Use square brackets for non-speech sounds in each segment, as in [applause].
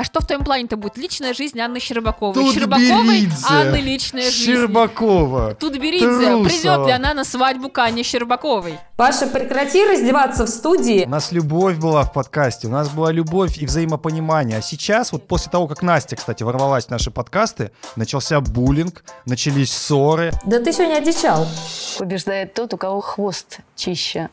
А что в твоем плане-то будет? Личная жизнь Анны Щербаковой. Тут Щербаковой Беридзе. Анны личная жизнь. Щербакова. Тут Беридзе. Трусова. Придет ли она на свадьбу к Анне Щербаковой? Паша, прекрати раздеваться в студии. У нас любовь была в подкасте, у нас была любовь и взаимопонимание. А сейчас, вот после того, как Настя, кстати, ворвалась в наши подкасты, начался буллинг, начались ссоры. Да ты сегодня одичал. Побеждает тот, у кого хвост чище.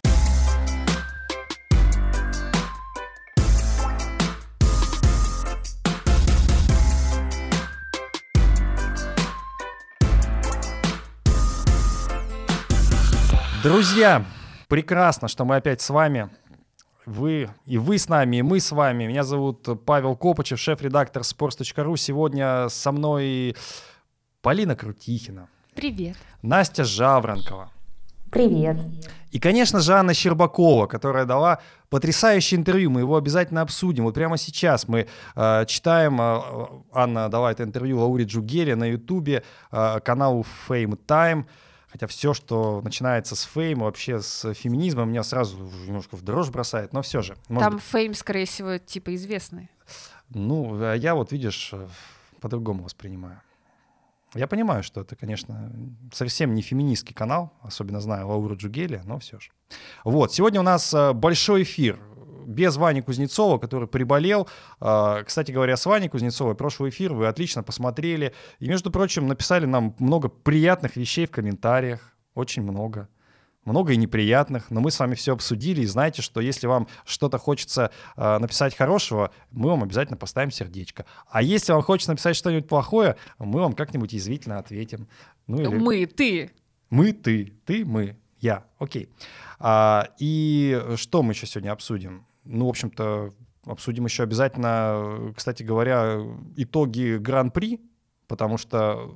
Друзья, прекрасно, что мы опять с вами. Вы и вы с нами, и мы с вами. Меня зовут Павел Копычев, шеф-редактор sports.ru. Сегодня со мной Полина Крутихина, Привет. Настя Жавранкова. Привет. И, конечно же, Анна Щербакова, которая дала потрясающее интервью. Мы его обязательно обсудим. Вот прямо сейчас мы э, читаем, э, Анна дала это интервью Лауре Джугеле на Ютубе, э, каналу Fame Time. Хотя все, что начинается с фейма, вообще с феминизма, меня сразу немножко в дрожь бросает, но все же. Там быть, фейм, скорее всего, типа известный. ну, а я вот, видишь, э, по-другому воспринимаю. Я понимаю, что это, конечно, совсем не феминистский канал, особенно знаю Лауру Джугели, но все же. Вот, сегодня у нас э, большой эфир без Вани Кузнецова, который приболел. Э, Кстати говоря, с Ваней Кузнецовой прошлый эфир вы отлично посмотрели. И, между прочим, написали нам много приятных вещей в комментариях. Очень много. Много и неприятных, но мы с вами все обсудили. И знаете, что если вам что-то хочется э, написать хорошего, мы вам обязательно поставим сердечко. А если вам хочется написать что-нибудь плохое, мы вам как-нибудь язвительно ответим. Ну, или- Мы, ты. мы, ты, ты, мы, я. Окей. А, и что мы еще сегодня обсудим? Ну, в общем-то, обсудим еще обязательно, кстати говоря, итоги Гран-при, потому что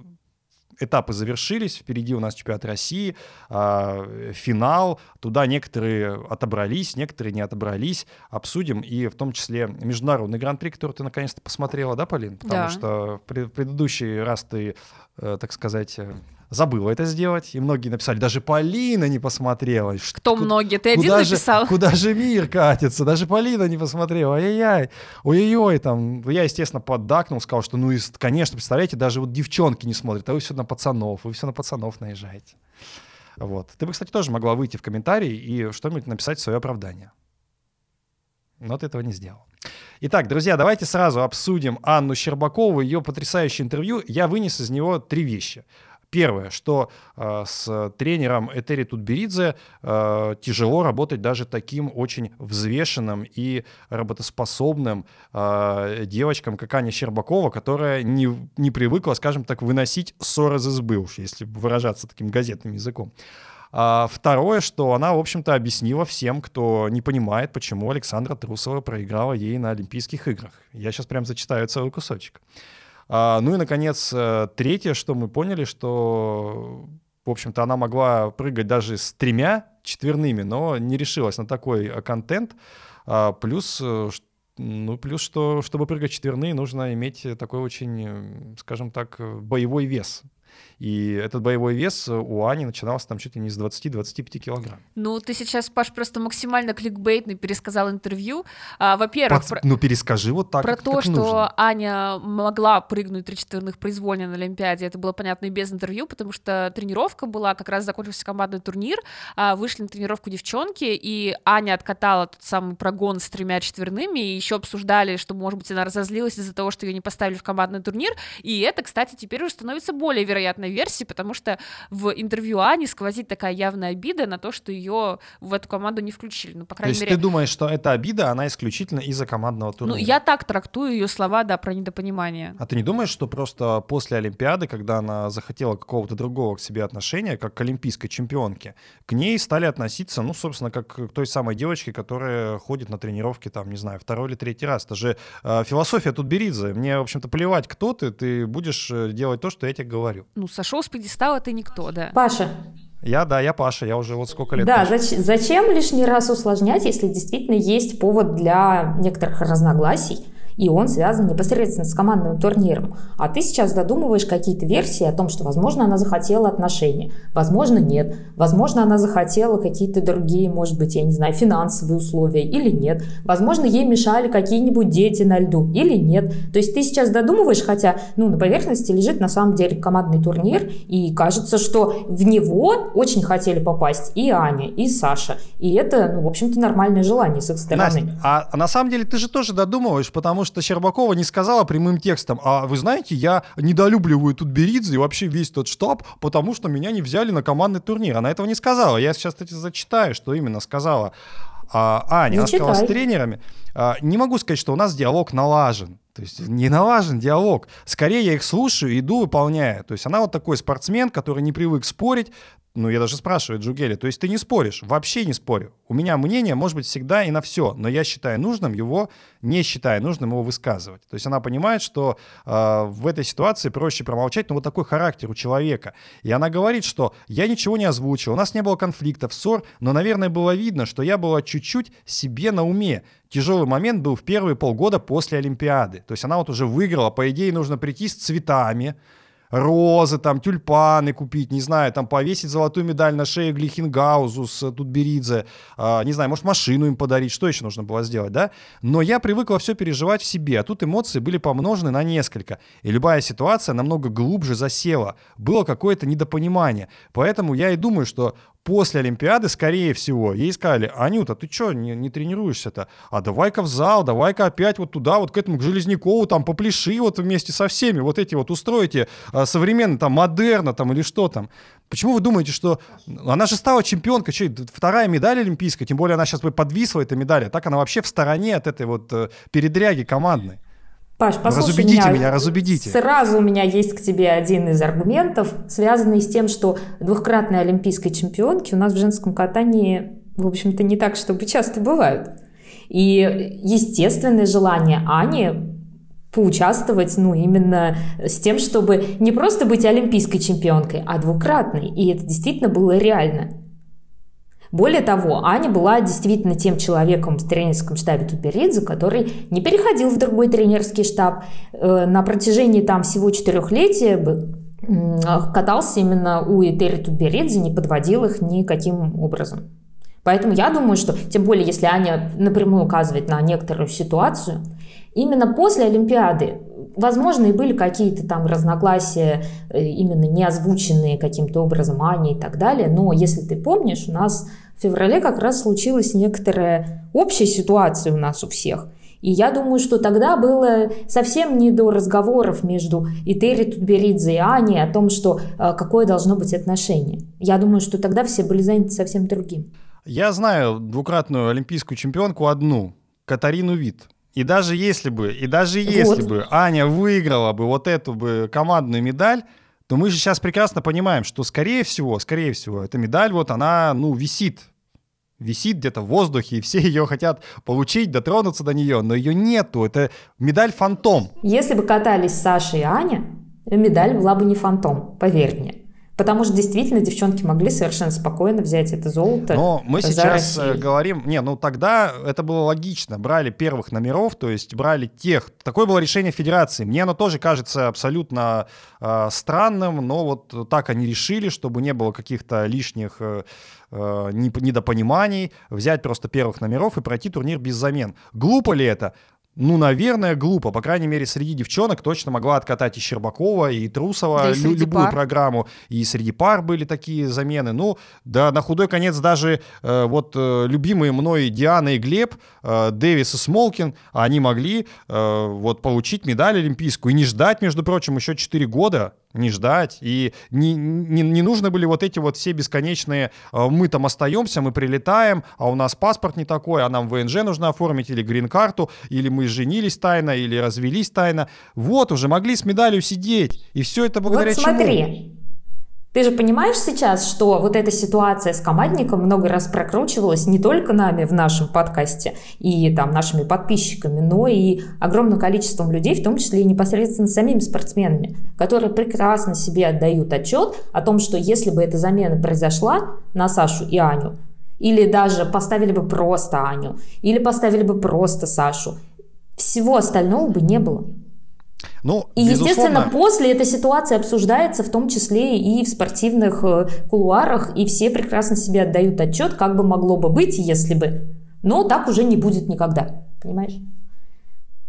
этапы завершились, впереди у нас чемпионат России, а, финал, туда некоторые отобрались, некоторые не отобрались, обсудим, и в том числе международный гран-при, который ты наконец-то посмотрела, да, Полин? Потому Да. что в пред- предыдущий раз ты, э, так сказать, э, забыла это сделать, и многие написали, даже Полина не посмотрела. Кто ку- многие? Ты один же, написал? Куда же мир катится? Даже Полина не посмотрела. Ай-яй-яй. Ой-ой-ой. Там. Я, естественно, поддакнул, сказал, что, ну, и, конечно, представляете, даже вот девчонки не смотрят, а вы все на пацанов, вы все на пацанов наезжаете. Вот. Ты бы, кстати, тоже могла выйти в комментарии и что-нибудь написать в свое оправдание. Но ты этого не сделал. Итак, друзья, давайте сразу обсудим Анну Щербакову, ее потрясающее интервью. Я вынес из него три вещи. Первое, что э, с тренером Этери Тутберидзе э, тяжело работать даже таким очень взвешенным и работоспособным э, девочкам, как Аня Щербакова, которая не, не привыкла, скажем так, выносить ссор из избы, если выражаться таким газетным языком. А второе, что она, в общем-то, объяснила всем, кто не понимает, почему Александра Трусова проиграла ей на Олимпийских играх. Я сейчас прям зачитаю целый кусочек. А, ну и, наконец, э, третье, что мы поняли, что, в общем-то, она могла прыгать даже с тремя четверными, но не решилась на такой э, контент. А, плюс, э, ну, плюс, что, чтобы прыгать четверные, нужно иметь такой очень, скажем так, боевой вес. И этот боевой вес у Ани начинался там чуть ли не с 20-25 килограмм. Ну, ты сейчас, Паш, просто максимально кликбейтный пересказал интервью. А, во-первых, Пац- про- Ну, перескажи вот так, Про как- то, как что нужно. Аня могла прыгнуть три четверных произвольно на Олимпиаде, это было понятно и без интервью, потому что тренировка была, как раз закончился командный турнир, а, вышли на тренировку девчонки, и Аня откатала тот самый прогон с тремя четверными, и еще обсуждали, что, может быть, она разозлилась из-за того, что ее не поставили в командный турнир, и это, кстати, теперь уже становится более вероятной версией, потому что в интервью Ани сквозит такая явная обида на то, что ее в эту команду не включили, ну, по То крайней есть мере... ты думаешь, что эта обида, она исключительно из-за командного Ну, турнира? я так трактую ее слова, да, про недопонимание. А ты не думаешь, что просто после Олимпиады, когда она захотела какого-то другого к себе отношения, как к олимпийской чемпионке, к ней стали относиться, ну, собственно, как к той самой девочке, которая ходит на тренировки, там, не знаю, второй или третий раз. Это же э, философия Тутберидзе. Мне, в общем-то, плевать, кто ты, ты будешь э, делать то, что я тебе говорю. Ну, сошел с пьедестала ты никто, да. Паша, Я, да, я Паша, я уже вот сколько лет. да, зач- зачем лишний раз усложнять, если действительно есть повод для некоторых разногласий? И он связан непосредственно с командным турниром. А ты сейчас додумываешь какие-то версии о том, что, возможно, она захотела отношения, возможно, нет. Возможно, она захотела какие-то другие, может быть, я не знаю, финансовые условия или нет. Возможно, ей мешали какие-нибудь дети на льду или нет. То есть ты сейчас додумываешь, хотя ну, на поверхности лежит на самом деле командный турнир, и кажется, что в него очень хотели попасть и Аня, и Саша. И это, ну, в общем-то, нормальное желание с их стороны. Настя, а, на самом деле ты же тоже додумываешь, потому что Щербакова не сказала прямым текстом, а вы знаете, я недолюбливаю тут Беридзе и вообще весь тот штаб, потому что меня не взяли на командный турнир. Она этого не сказала. Я сейчас, кстати, зачитаю, что именно сказала а, Аня. Не она сказала с читай. тренерами. А, не могу сказать, что у нас диалог налажен. То есть не налажен диалог. Скорее я их слушаю, иду, выполняю. То есть она вот такой спортсмен, который не привык спорить. Ну, я даже спрашиваю Джугели, то есть ты не споришь? Вообще не спорю. У меня мнение может быть всегда и на все, но я считаю нужным его, не считаю нужным его высказывать. То есть она понимает, что э, в этой ситуации проще промолчать, но вот такой характер у человека. И она говорит, что я ничего не озвучил, у нас не было конфликтов, ссор, но, наверное, было видно, что я была чуть-чуть себе на уме. Тяжелый момент был в первые полгода после Олимпиады. То есть она вот уже выиграла, по идее нужно прийти с цветами, розы, там, тюльпаны купить, не знаю, там, повесить золотую медаль на шею Глихенгаузу с э, Тутберидзе, а, не знаю, может, машину им подарить, что еще нужно было сделать, да? Но я привыкла все переживать в себе, а тут эмоции были помножены на несколько, и любая ситуация намного глубже засела, было какое-то недопонимание, поэтому я и думаю, что после Олимпиады, скорее всего, ей сказали, Анюта, ты что, не, не тренируешься-то? А давай-ка в зал, давай-ка опять вот туда, вот к этому, к Железнякову, там, попляши вот вместе со всеми, вот эти вот устройте а, современно, там, модерна, там, или что там. Почему вы думаете, что... Она же стала чемпионкой, что, вторая медаль олимпийская, тем более она сейчас бы подвисла, эта медаль, а так она вообще в стороне от этой вот э, передряги командной. Паш, послушай разубедите меня, разубедите. Сразу у меня есть к тебе один из аргументов, связанный с тем, что двухкратной олимпийской чемпионки у нас в женском катании, в общем-то, не так, чтобы часто бывают. И естественное желание Ани поучаствовать, ну, именно с тем, чтобы не просто быть олимпийской чемпионкой, а двукратной. И это действительно было реально. Более того, Аня была действительно тем человеком в тренерском штабе Тутберидзе, который не переходил в другой тренерский штаб. Э, На протяжении там всего четырехлетия катался именно у Этери Тутберидзе, не подводил их никаким образом. Поэтому я думаю, что, тем более, если Аня напрямую указывает на некоторую ситуацию, именно после Олимпиады, возможно, и были какие-то там разногласия, э, именно не озвученные каким-то образом Ани и так далее, но если ты помнишь, у нас в феврале как раз случилась некоторая общая ситуация у нас у всех. И я думаю, что тогда было совсем не до разговоров между Этери Тутберидзе и Аней о том, что э, какое должно быть отношение. Я думаю, что тогда все были заняты совсем другим. Я знаю двукратную олимпийскую чемпионку одну, Катарину Вит. И даже если бы, и даже если Вот. бы Аня выиграла бы вот эту бы командную медаль, то мы же сейчас прекрасно понимаем, что скорее всего, скорее всего, эта медаль вот она, ну, висит. Висит где-то в воздухе, и все [laughs] ее хотят получить, дотронуться до нее, но ее нету. Это медаль фантом. Если бы катались Саша и Аня, медаль была бы не фантом, поверь мне. Потому что действительно девчонки могли совершенно спокойно взять это золото. Но мы за сейчас э, Россию. говорим, не, ну тогда это было логично, брали первых номеров, то есть брали тех. Такое было решение федерации. Мне оно тоже кажется абсолютно э, странным, но вот так они решили, чтобы не было каких-то лишних э, э, недопониманий, взять просто первых номеров и пройти турнир без замен. Глупо ли это? Ну, наверное, глупо. По крайней мере, среди девчонок точно могла откатать и Щербакова, и Трусова, Да и лю- любую пар. программу. И среди пар были такие замены. Ну, да, на худой конец даже э, вот э, любимые мной Диана и Глеб, э, Дэвис и Смолкин, они могли э, вот получить медаль олимпийскую и не ждать, между прочим, еще 4 года не ждать. И не, не, не нужны были вот эти вот все бесконечные э, «мы там остаемся, мы прилетаем, а у нас паспорт не такой, а нам ВНЖ нужно оформить, или грин-карту, или мы женились тайно, или развелись тайно». Вот, уже могли с медалью сидеть. И все это благодаря вот чему? Ты же понимаешь сейчас, что вот эта ситуация с командником много раз прокручивалась не только нами в нашем подкасте и там нашими подписчиками, но и огромным количеством людей, в том числе и непосредственно самими спортсменами, которые прекрасно себе отдают отчет о том, что если бы эта замена произошла на Сашу и Аню, или даже поставили бы просто Аню, или поставили бы просто Сашу, всего остального бы не было. Ну, и, естественно, после эта ситуация обсуждается, в том числе и в спортивных э, кулуарах, и все прекрасно себе отдают отчет, как бы могло бы быть, если бы. Но так уже не будет никогда, понимаешь?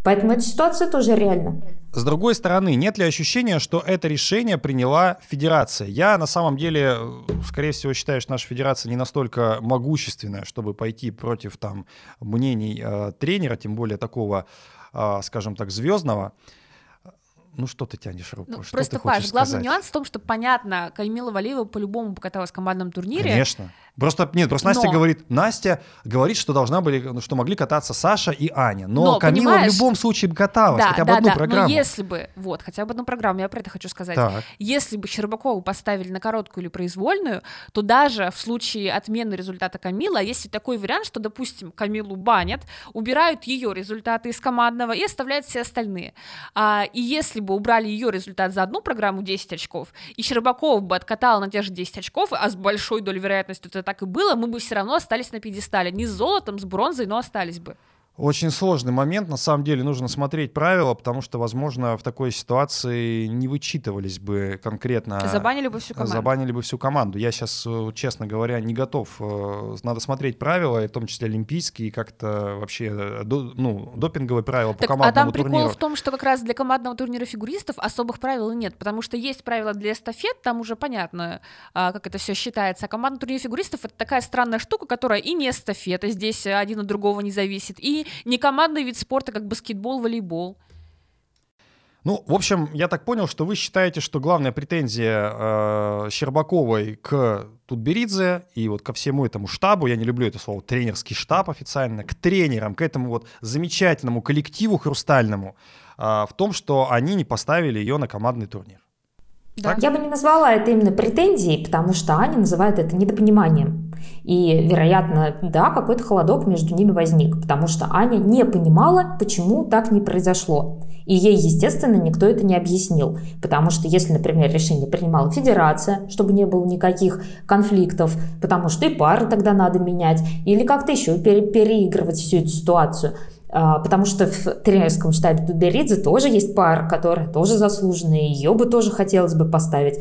Поэтому эта ситуация тоже реальна. С другой стороны, нет ли ощущения, что это решение приняла федерация? Я на самом деле, скорее всего, считаю, что наша федерация не настолько могущественная, чтобы пойти против там мнений э, тренера, тем более такого, э, скажем так, звездного. Ну что ты тянешь руку? Ну, что просто, ты хочешь Паш, главный сказать? нюанс в том, что понятно, Камила Валиева по-любому покаталась в командном турнире. Конечно. Просто нет, просто Настя Но- говорит, Настя говорит, что должна были, что могли кататься Саша и Аня. Но, Но, Камила в любом случае бы каталась, Да, хотя бы да, одну да. программу. Но если бы, вот, хотя бы одну программу, я про это хочу сказать. Так. Если бы Щербакову поставили на короткую или произвольную, то даже в случае отмены результата Камила, есть такой вариант, что, допустим, Камилу банят, убирают ее результаты из командного и оставляют все остальные. А, и если бы убрали ее результат за одну программу 10 очков, и Щербаков бы откатал на те же 10 очков, а с большой долей вероятности это так и было, мы бы все равно остались на пьедестале. Не с золотом, с бронзой, но остались бы. Очень сложный момент. На самом деле нужно смотреть правила, потому что, возможно, в такой ситуации не вычитывались бы конкретно... Забанили бы всю команду. Забанили бы всю команду. Я сейчас, честно говоря, не готов. Э, Надо смотреть правила, в том числе олимпийские, как-то вообще э, ну, допинговые правила по Так, а командному там прикол турниру. в том, что как раз для командного турнира фигуристов особых правил нет, потому что есть правила для эстафет, там уже понятно, а, как это все считается. А командный турнир фигуристов это такая странная штука, которая и не эстафета, здесь э, один от другого не зависит, и не командный вид спорта, как баскетбол, волейбол. Ну, в общем, я так понял, что вы считаете, что главная претензия э, Щербаковой к Тутберидзе и вот ко всему этому штабу, я не люблю это слово, тренерский штаб официально, к тренерам, к этому вот замечательному коллективу хрустальному, э, в том, что они не поставили ее на командный турнир. Да. Я бы не назвала это именно претензией, потому что Аня называет это недопониманием. И, вероятно, да, какой-то холодок между ними возник, потому что Аня не понимала, почему так не произошло. И ей, естественно, никто это не объяснил. Потому что если, например, решение принимала федерация, чтобы не было никаких конфликтов, потому что и пары тогда надо менять, или как-то еще пере- переигрывать всю эту ситуацию, Потому что в тренерском штабе Тудеридзе тоже есть пара, которая тоже заслуженная, ее бы тоже хотелось бы поставить.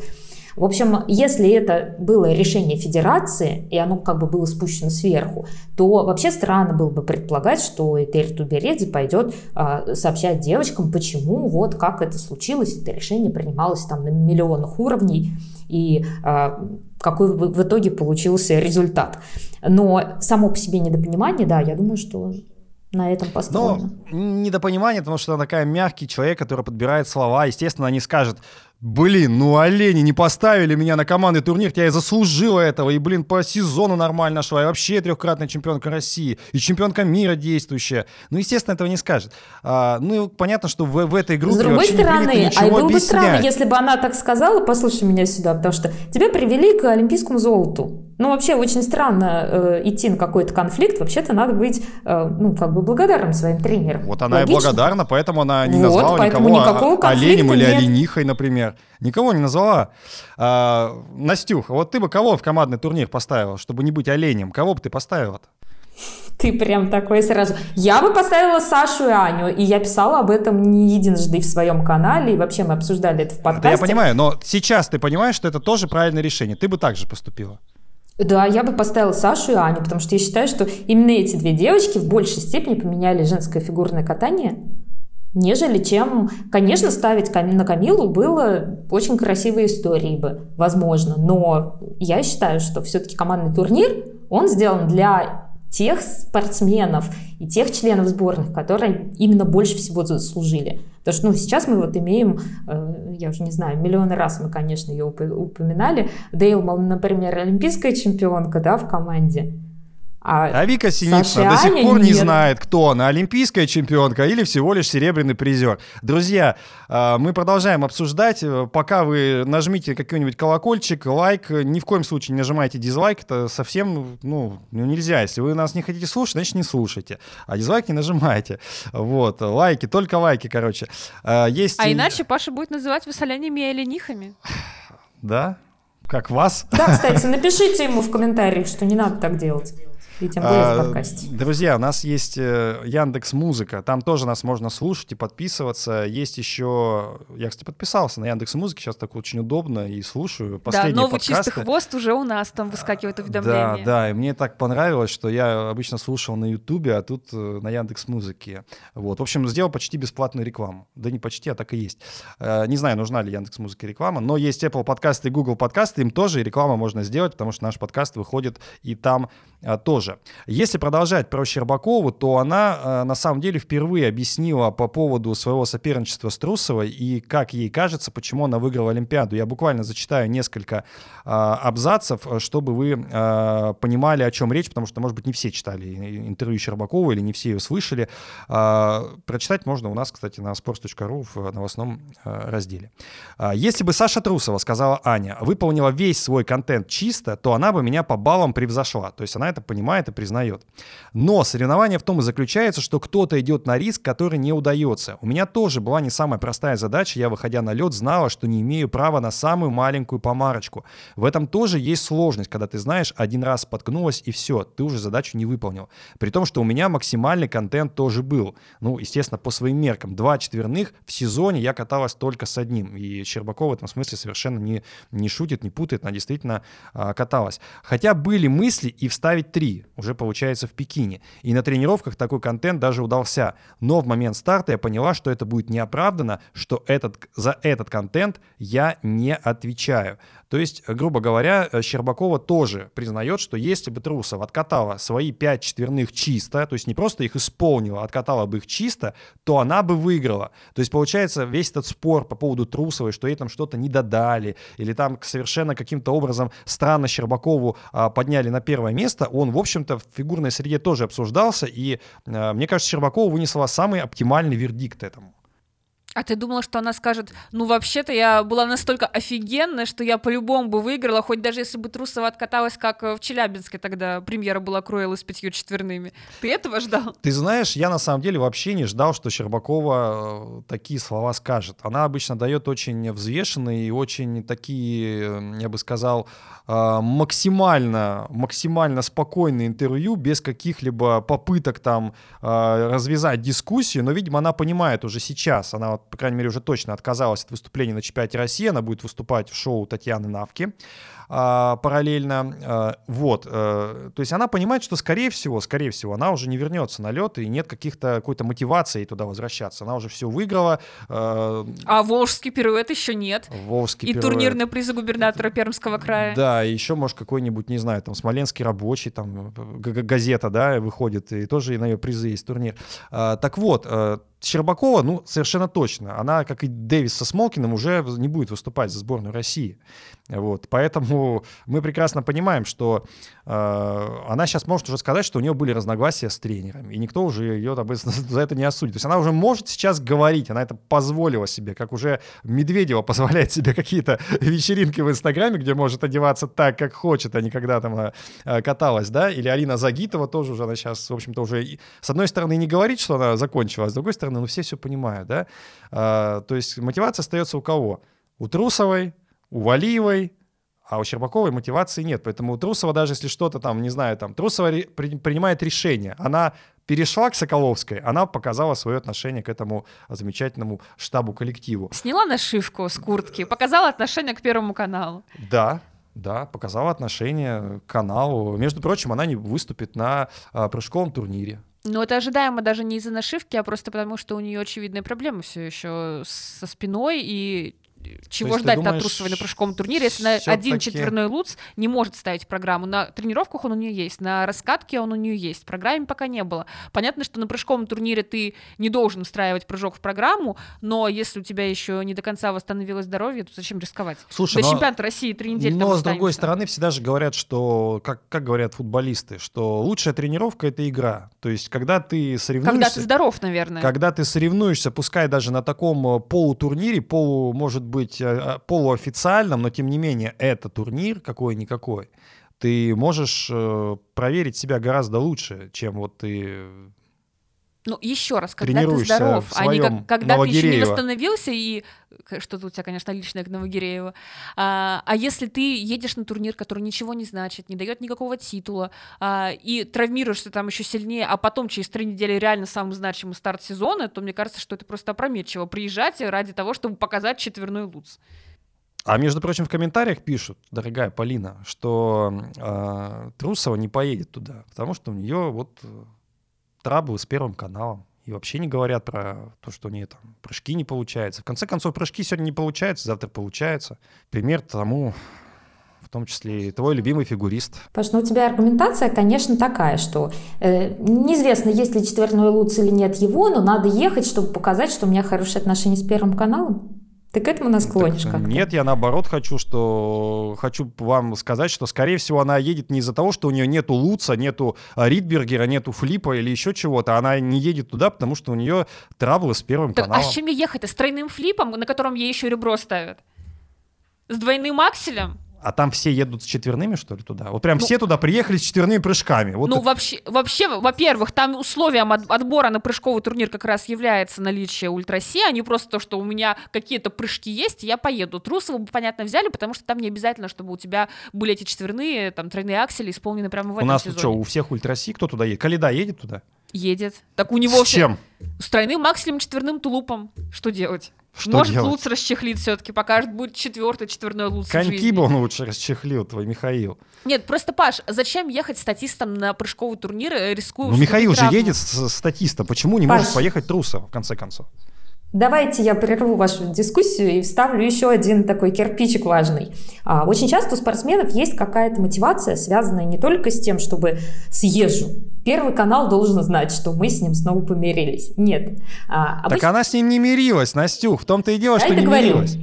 В общем, если это было решение федерации, и оно как бы было спущено сверху, то вообще странно было бы предполагать, что Этель Туберидзе пойдет а, сообщать девочкам, почему, вот как это случилось, это решение принималось там на миллионах уровней, и а, какой в итоге получился результат. Но само по себе недопонимание, да, я думаю, что на этом Но построено. недопонимание, потому что она такая мягкий человек, который подбирает слова. Естественно, не скажет, блин, ну олени не поставили меня на командный турнир, я и заслужила этого, и, блин, по сезону нормально шла, и вообще трехкратная чемпионка России, и чемпионка мира действующая. Ну, естественно, этого не скажет. А, ну, и понятно, что в, в этой группе С другой стороны, а было бы странно, если бы она так сказала, послушай меня сюда, потому что тебя привели к олимпийскому золоту. Ну, вообще, очень странно э, идти на какой-то конфликт. Вообще-то надо быть, э, ну, как бы благодарным своим тренерам. Вот она Логично? и благодарна, поэтому она не Вот, назвала поэтому никого никакого о- конфликта оленем или нет. оленихой, например. Никого не назвала. А, Настюха, вот ты бы кого в командный турнир поставила, чтобы не быть оленем? Кого бы ты поставила-то? Ты прям такой сразу. Я бы поставила Сашу и Аню, и я писала об этом не единожды в своем канале, и вообще мы обсуждали это в подкасте. Да я понимаю, но сейчас ты понимаешь, что это тоже правильное решение. Ты бы так же поступила. Да, я бы поставила Сашу и Аню, потому что я считаю, что именно эти две девочки в большей степени поменяли женское фигурное катание, нежели чем, конечно, ставить на Камилу было очень красивой историей бы, возможно, но я считаю, что все-таки командный турнир, он сделан для тех спортсменов и тех членов сборных, которые именно больше всего заслужили. Потому что ну, сейчас мы вот имеем, э, я уже не знаю, миллионы раз мы, конечно, ее уп- упоминали, Дейлмал, например, олимпийская чемпионка да, в команде. А Вика Саша и Синицына до сих Аня пор не нет. знает, кто она, олимпийская чемпионка или всего лишь серебряный призер. Друзья, а, мы продолжаем обсуждать. Э, Пока вы нажмите какой-нибудь колокольчик, лайк, ни в коем случае не нажимайте дизлайк, это совсем ну, ну, нельзя. Если вы нас не хотите слушать, значит не слушайте. А дизлайк не нажимайте. Вот, лайки, только лайки, короче. А, Есть... А иначе Паша будет называть вас оленями и оленихами. Да? Как вас? Да, кстати, напишите ему в комментариях, что не надо так делать. И тем более в А, подкасте. Друзья, у нас есть э, Яндекс Музыка, там тоже нас можно слушать и подписываться. Есть еще, я, кстати, подписался на Яндекс Музыке, сейчас так очень удобно и слушаю Да, последние новый подкасты. чистый хвост уже у нас там выскакивает Да, уведомление. да, и мне так понравилось, что я обычно слушал на Ютубе, а тут э, на Яндекс Музыке. Вот, в общем, сделал почти бесплатную рекламу. Да не почти, а так и есть. Э, Не знаю, нужна ли Яндекс Музыке реклама, но есть Apple подкасты и Google подкасты, им тоже и рекламу можно сделать, потому что наш подкаст выходит и там а, тоже. Если продолжать про Щербакову, то она а, на самом деле впервые объяснила по поводу своего соперничества с Трусовой и, как ей кажется, почему она выиграла Олимпиаду. Я буквально зачитаю несколько а, абзацев, а, чтобы вы понимали, о чем речь, потому что, может быть, не все читали интервью Щербаковой или не все ее слышали. Прочитать можно у нас, кстати, на sports.ru в новостном разделе. Если бы Саша Трусова, сказала Аня, выполнила весь свой контент чисто, то она бы меня по баллам превзошла. То есть она это понимает и признает. Но соревнование в том и заключается, что кто-то идет на риск, который не удается. У меня тоже была не самая простая задача. Я, выходя на лед, знала, что не имею права на самую маленькую помарочку. В этом тоже есть сложность, когда ты знаешь, один раз споткнулась и все, ты уже задачу не выполнил. При том, что у меня максимальный контент тоже был. Ну, естественно, по своим меркам. Два четверных в сезоне я каталась только с одним. И Щербакова в этом смысле совершенно не, не шутит, не путает, она действительно а, каталась. Хотя были мысли и вставить три, уже получается в Пекине. И на тренировках такой контент даже удался. Но в момент старта я поняла, что это будет неоправданно, что этот, за этот контент я не отвечаю. То есть, грубо говоря, э, Щербакова тоже признает, что если бы Трусов откатала свои пять четверных чисто, то есть не просто их исполнила, а откатала бы их чисто, то она бы выиграла. То есть, получается, весь этот спор по поводу Трусовой, что ей там что-то не додали, или там совершенно каким-то образом странно Щербакову а, подняли на первое место, он, в общем-то, в фигурной среде тоже обсуждался, и а, мне кажется, Щербакова вынесла самый оптимальный вердикт этому. А ты думала, что она скажет, ну вообще-то я была настолько офигенная, что я по-любому бы выиграла, хоть даже если бы Трусова откаталась, как э, в Челябинске тогда премьера была Круэллы с пятью четверными. Ты этого ждал? Ты знаешь, я на самом деле вообще не ждал, что Щербакова э, такие слова скажет. Она обычно дает очень взвешенные и очень такие, э, я бы сказал, максимально, максимально спокойные интервью, без каких-либо попыток там развязать дискуссию, но, видимо, она понимает уже сейчас, она, вот, по крайней мере, уже точно отказалась от выступления на чемпионате России, она будет выступать в шоу Татьяны Навки а, параллельно. А, вот. э, То есть она понимает, что, скорее всего, скорее всего, она уже не вернется на лед, и нет каких-то какой-то мотивации туда возвращаться. Она уже все выиграла. э, А Волжский пируэт еще нет. Волжский И пируэт. турнирные призы губернатора Пермского края. Да, и еще, может, какой-нибудь, не знаю, там, Смоленский рабочий, там, газета, да, выходит, и тоже на ее призы есть турнир. А, так вот, э, Щербакова, ну, совершенно точно, она, как и Дэвис со Смолкиным, уже не будет выступать за сборную России. Вот, поэтому мы прекрасно понимаем, что э, она сейчас может уже сказать, что у нее были разногласия с тренерами, и никто уже ее там, [laughs] за это не осудит. То есть она уже может сейчас говорить, она это позволила себе, как уже Медведева [laughs] позволяет себе какие-то вечеринки в Инстаграме, где может одеваться так, как хочет, а не когда там э, э, каталась, да, или Алина Загитова тоже уже, она сейчас, в общем-то, уже, с одной стороны, не говорит, что она закончила, а с другой стороны, ну, все все понимают, да, А, то есть мотивация остается у кого? У Трусовой, у Валиевой, а у Щербаковой мотивации нет. Поэтому у Трусова, даже если что-то там, не знаю, там, Трусова ре- при- принимает решение. Она перешла к Соколовской, она показала свое отношение к этому замечательному штабу-коллективу. Сняла нашивку с куртки, показала отношение к Первому каналу. Да, да, показала отношение к каналу. Между прочим, она не выступит на а, прыжковом турнире. Но это ожидаемо даже не из-за нашивки, а просто потому, что у нее очевидные проблемы все еще со спиной и чего ждать от думаешь, Трусовой на прыжковом турнире, если на один четверной луц не может ставить программу. На тренировках он у нее есть, на раскатке он у нее есть. В программе пока не было. Понятно, что на прыжковом турнире ты не должен устраивать прыжок в программу, но если у тебя еще не до конца восстановилось здоровье, то зачем рисковать? Слушай, До но- чемпионата России три недели Но с другой стороны, всегда же говорят, что, как, как говорят футболисты, что лучшая тренировка — это игра. То есть, когда ты соревнуешься... Когда ты здоров, наверное. Когда ты соревнуешься, пускай даже на таком э, полутурнире, полу, может быть, э, э, полуофициальном, но тем не менее это турнир какой-никакой, ты можешь э, проверить себя гораздо лучше, чем вот ты Ну, еще раз, когда ты здоров, а не как, когда ты еще не восстановился, и что-то у тебя, конечно, личное к Новогирееву. А, а если ты едешь на турнир, который ничего не значит, не дает никакого титула, а, и травмируешься там еще сильнее, а потом через три недели реально самый значимый старт сезона, то мне кажется, что это просто опрометчиво приезжать ради того, чтобы показать четверной луц. А между прочим, в комментариях пишут, дорогая Полина, что э, Трусова не поедет туда, потому что у нее вот траблы с Первым каналом. И вообще не говорят про то, что у нее там прыжки не получаются. В конце концов, прыжки сегодня не получаются, завтра получаются. Пример тому, в том числе и твой любимый фигурист. Паш, ну у тебя аргументация, конечно, такая, что э, неизвестно, есть ли четверной луц или нет его, но надо ехать, чтобы показать, что у меня хорошие отношения с Первым каналом. Ты к этому нас клонишь Так, как-то? Нет, я наоборот хочу, что хочу вам сказать, что скорее всего она едет не из-за того, что у нее нету Луца, нету а, Ридбергера, нету Флипа или еще чего-то. Она не едет туда, потому что у нее траблы с первым Так, а каналом. с чем ей ехать? С тройным флипом, на котором ей еще ребро ставят? С двойным акселем? А там все едут с четверными, что ли, туда? Вот прям Ну- все туда приехали с четверными прыжками. Вот ну, это- вообще, вообще, во-первых, там условием от- отбора на прыжковый турнир как раз является наличие ультраси, а не просто то, что у меня какие-то прыжки есть, и я поеду. Трусову бы, понятно, взяли, потому что там не обязательно, чтобы у тебя были эти четверные, там, тройные аксели исполнены прямо в у этом нас тут сезоне. что, у всех ультраси кто туда едет? Каледа едет туда? Едет. Так у него С чем? с тройным акселем, четверным тулупом. Что делать? Что Может, делать? луц расчехлит все-таки, покажет, будет четвертый, четверной луц Коньки бы он лучше расчехлил, твой Михаил. Нет, просто, Паш, зачем ехать статистом на прыжковый турнир, э, рискуя Ну, Михаил же едет с с статистом. Почему не Паш. может поехать Трусов, в конце концов? Давайте я прерву вашу дискуссию и вставлю еще один такой кирпичик важный. А, Очень часто у спортсменов есть какая-то мотивация, связанная не только с тем, чтобы съезжу. Первый канал должен знать, что мы с ним снова помирились. Нет. А, Так обычно- она с ним не мирилась, Настюх. В том-то и дело, Дай что не договорю. мирилась.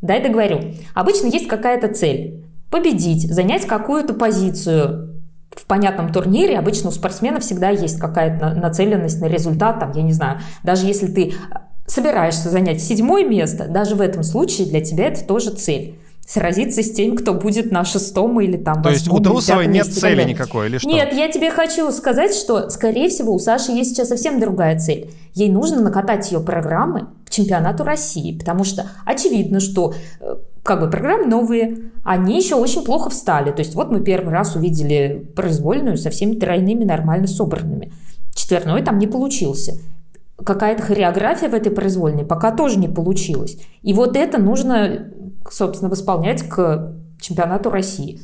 Дай договорю. Обычно есть какая-то цель. Победить, занять какую-то позицию в понятном турнире. Обычно у спортсменов всегда есть какая-то на- нацеленность на результат. Там, я не знаю, даже если ты собираешься занять седьмое место, даже в этом случае для тебя это тоже цель. Сразиться с тем, кто будет на шестом или там То есть у Трусовой нет месте цели никакой, или что? Нет, я тебе хочу сказать, что, скорее всего, у Саши есть сейчас совсем другая цель. Ей нужно накатать ее программы к чемпионату России, потому что очевидно, что э, как бы программы новые, они еще очень плохо встали. То есть вот мы первый раз увидели произвольную со всеми тройными нормально собранными. Четверной там не получился. Какая-то хореография в этой произвольной пока тоже не получилась. И вот это нужно, собственно, восполнять к чемпионату России.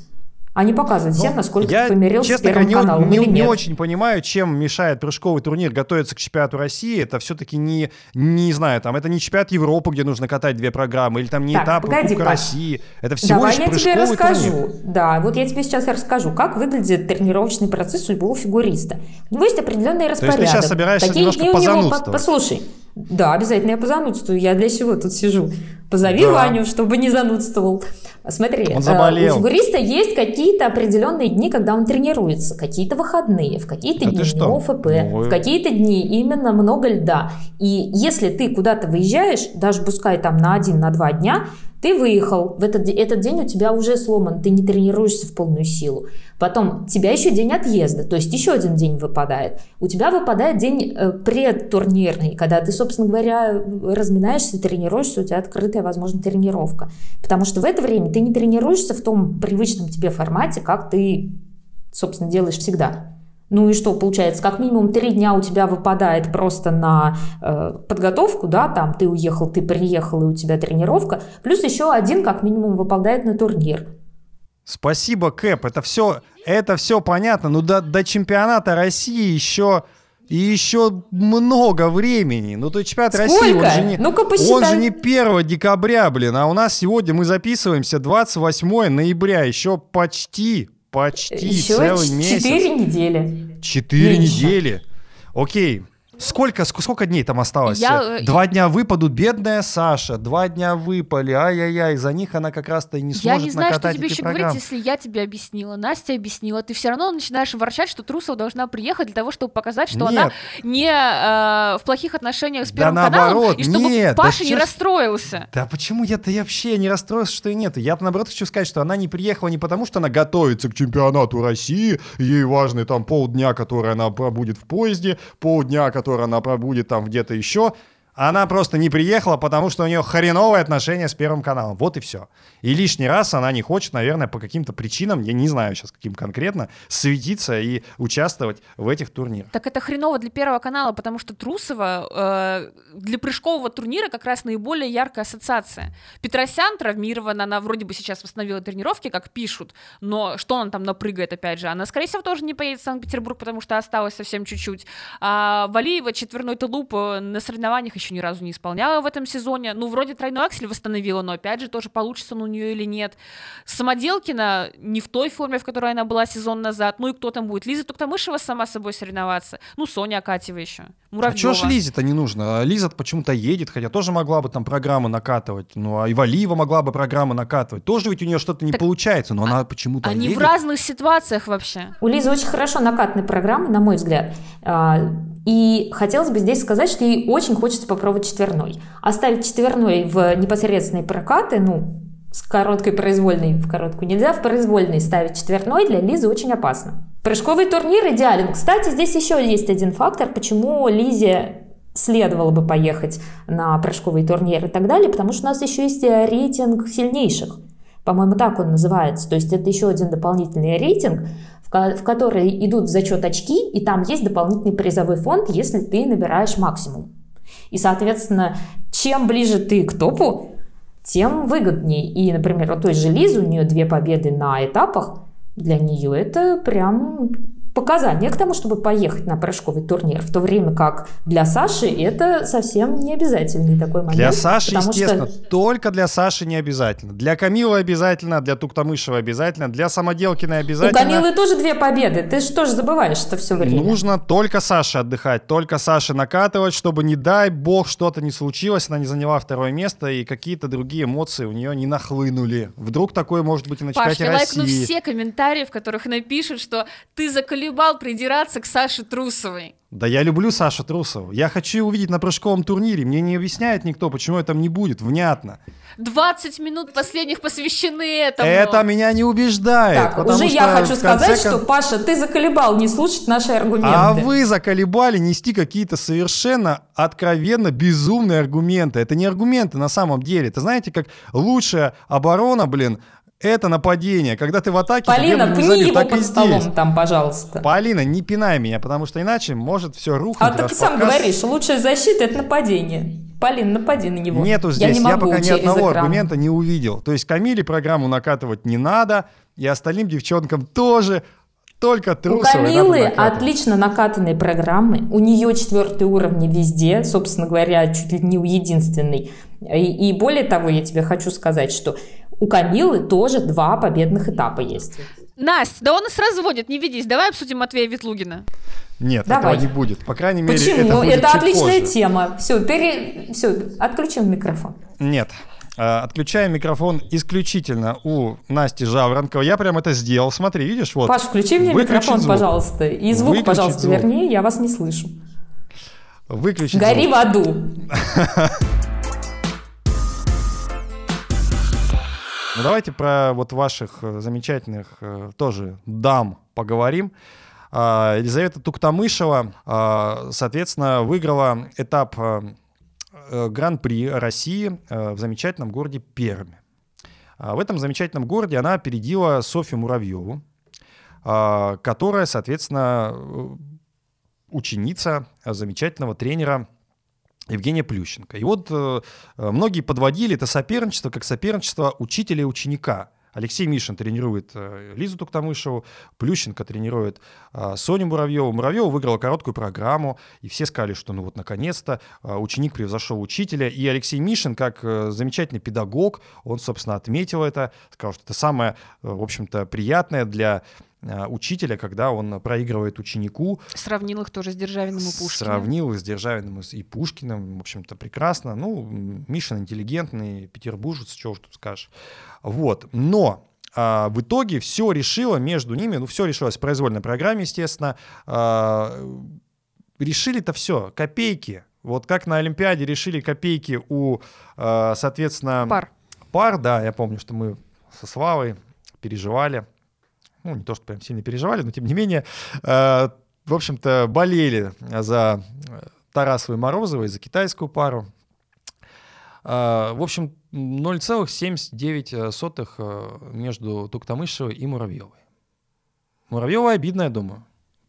А не показывать всем, Ну, насколько я, ты помирился честно с Первым не, каналом не- или не нет. очень понимаю, чем мешает прыжковый турнир готовиться к чемпионату России. Это все-таки не, не знаю, там это не чемпионат Европы, где нужно катать две программы, или там не Так, этап погоди, Кубка Паш. России. Это всего Давай лишь я тебе расскажу. турнир. Да, вот я тебе сейчас расскажу, как выглядит тренировочный процесс у любого фигуриста. У него есть определенный есть распорядок. ты сейчас собираешься Какие немножко него... позанудствовать? По- Послушай, да, обязательно я позанудствую. Я для чего тут сижу? Позови Да. Ваню, чтобы не занудствовал. Смотри, Он э, заболел. у фигуриста есть какие-то определенные дни, когда он тренируется, какие-то выходные, в какие-то Да дни что? него ФП, Ну, в какие-то дни именно много льда. И если ты куда-то выезжаешь, даже пускай там на один, на два дня, ты выехал, в этот, этот день у тебя уже сломан, ты не тренируешься в полную силу. Потом тебя еще день отъезда, то есть еще один день выпадает. У тебя выпадает день э, предтурнирный, когда ты, собственно говоря, разминаешься, тренируешься, у тебя открытая, возможно, тренировка. Потому что в это время ты не тренируешься в том привычном тебе формате, как ты, собственно, делаешь всегда. Ну и что, получается, как минимум три дня у тебя выпадает просто на э, подготовку, да, там ты уехал, ты приехал, и у тебя тренировка, плюс еще один как минимум выпадает на турнир. Спасибо, Кэп. Это все, это все понятно. Но до, до чемпионата России еще и еще много времени. Ну, то есть чемпионат России, Сколько? он же, не, Ну-ка, он же не 1 декабря, блин, а у нас сегодня мы записываемся 28 ноября. Еще почти, почти еще целый месяц. четыре недели. Четыре недели. Окей. Сколько, ск- сколько дней там осталось? Я, э, Два дня выпадут, бедная Саша. Два дня выпали, ай-яй-яй. За них она как раз-то и не Я сможет не знаю, что накатать тебе еще программы. говорить, если я тебе объяснила, Настя объяснила, ты все равно начинаешь ворчать, что Трусова должна приехать для того, чтобы показать, что она Нет. не э, в плохих отношениях с Да Первым наоборот, каналом, и чтобы нет, да Паша не чё ж- расстроился. Да почему я-то я вообще не расстроился, что и нет? Я-то наоборот хочу сказать, что она не приехала не потому, что она готовится к чемпионату России, ей важны там полдня, которые она будет в поезде, полдня, которые скоро она пробудет там где-то еще. Она просто не приехала, потому что у нее хреновые отношения с Первым каналом. Вот и все. И лишний раз она не хочет, наверное, по каким-то причинам, я не знаю сейчас каким конкретно, светиться и участвовать в этих турнирах. Так это хреново для Первого канала, потому что Трусова э, для прыжкового турнира как раз наиболее яркая ассоциация. Петросян травмирована, она вроде бы сейчас восстановила тренировки, как пишут, но что она там напрыгает, опять же? Она, скорее всего, тоже не поедет в Санкт-Петербург, потому что осталось совсем чуть-чуть. А Валиева четверной тулуп э, на соревнованиях еще ни разу не исполняла в этом сезоне. Ну, вроде тройной аксель восстановила, но опять же тоже получится он у нее или нет. Самоделкина не в той форме, в которой она была сезон назад. Ну и кто там будет? Лиза Туктамышева сама собой соревноваться. Ну, Соня Акатьева еще. Муравьева. А что ж Лизе-то не нужно? А Лиза почему-то едет, хотя тоже могла бы там программы накатывать. Ну, а Ивалиева могла бы программы накатывать. Тоже ведь у нее что-то не Так получается, но она почему-то Они едет. в разных ситуациях вообще. У Лизы очень хорошо накатаны программы, на мой взгляд. И хотелось бы здесь сказать, что ей очень хочется попробовать четверной. Оставить четверной в непосредственные прокаты, ну, с короткой произвольной в короткую нельзя, в произвольной ставить четверной для Лизы очень опасно. Прыжковый турнир идеален. Кстати, здесь еще есть один фактор, почему Лизе следовало бы поехать на прыжковый турнир и так далее, потому что у нас еще есть э, рейтинг сильнейших. По-моему, так он называется. То есть это еще один дополнительный рейтинг, в ко- в который идут в зачет очки, и там есть дополнительный призовой фонд, если ты набираешь максимум. И, соответственно, чем ближе ты к топу, тем выгоднее. И, например, у той же Лизы, у нее две победы на этапах, для нее это прям показание к тому, чтобы поехать на прыжковый турнир, в то время как для Саши это совсем не обязательный такой момент. Для Саши, потому что- естественно, только для Саши не обязательно. Для Камилы обязательно, для Туктамышева обязательно, для Самоделкиной У обязательно. Камилы тоже две победы. Ты что же забываешь что все время? Нужно только Саше отдыхать, только Саше накатывать, чтобы, не дай бог, что-то не случилось, она не заняла второе место, и какие-то другие эмоции у нее не нахлынули. Вдруг такое может быть и на Паш, чемпионате я лайкну России. все комментарии, в которых напишут, что ты заколебал придираться к Саше Трусовой. Да я люблю Сашу Трусову. Я хочу ее увидеть на прыжковом турнире. Мне не объясняет никто, почему это не будет. Внятно. 20 минут последних посвящены этому. Это меня не убеждает. Так, уже что я хочу сказать, кон- что, Паша, ты заколебал не слушать наши аргументы. А вы заколебали нести какие-то совершенно откровенно безумные аргументы. Это не аргументы на самом деле. Это знаете, как лучшая оборона, блин, это нападение. Когда ты в атаке, Полина, пни забьют. его под здесь. столом там, пожалуйста. Полина, не пинай меня, потому что иначе может все рухнуть. А ты сам показ. говоришь, лучшая защита – это нападение. Полин, напади на него. Нету я здесь, не я, пока ни одного экран. аргумента не увидел. То есть Камиле программу накатывать не надо, и остальным девчонкам тоже. Только У трусовой надо Камилы отлично накатанные программы, у нее четвертые уровни везде, собственно говоря, чуть ли не у единственной. И, и более того, я тебе хочу сказать, что у Камилы тоже два победных этапа есть. Настя, да он нас разводит, не ведись. Давай обсудим Матвея Ветлугина. Нет, Давай. этого не будет. По крайней мере, Почему? это будет Это, чуть отличная позже. тема. Все, пере... Все, отключим микрофон. Нет. Э, Отключаем микрофон исключительно у Насти Жаворонковой. Я прям это сделал. Смотри, видишь, вот. Паш, включи мне Выключить микрофон, звук. пожалуйста. И звук, Выключить пожалуйста, звук. вернее, я вас не слышу. Выключить Гори звук. в аду. [laughs] Ну, давайте про вот ваших э, замечательных э, тоже дам поговорим. А, Елизавета Туктамышева, а, соответственно, выиграла этап э, Гран-при России в замечательном городе Пермь. А В этом замечательном городе она опередила Софью Муравьеву, которая, соответственно, ученица замечательного тренера Евгения Плющенко. И вот э, многие подводили это соперничество как соперничество учителя и ученика. Алексей Мишин тренирует э, Лизу Туктамышеву, Плющенко тренирует э, Соню Муравьеву. Муравьева выиграла короткую программу, и все сказали, что ну вот наконец-то э, ученик превзошел учителя. И Алексей Мишин, как замечательный педагог, он, собственно, отметил это, сказал, что это самое, в общем-то, приятное для учителя, когда он проигрывает ученику, Сравнил их тоже с Державиным и Пушкиным. Сравнил их с Державиным и Пушкиным, в общем-то, прекрасно. Ну, Мишин интеллигентный, петербуржец, чего уж тут скажешь. Вот. Но а, в итоге все решило между ними, ну, все решилось в произвольной программе, естественно. А, решили-то все, копейки. Вот как на Олимпиаде решили копейки у, а, соответственно, Пар. пар, да, я помню, что мы со Славой переживали. Ну, не то, что прям сильно переживали, но тем не менее, э, в общем-то, болели за э, Тарасовой Морозовой за китайскую пару. А, в общем, 0,79 э, между Туктамышевой и Муравьевой. Муравьева обидно, я думаю.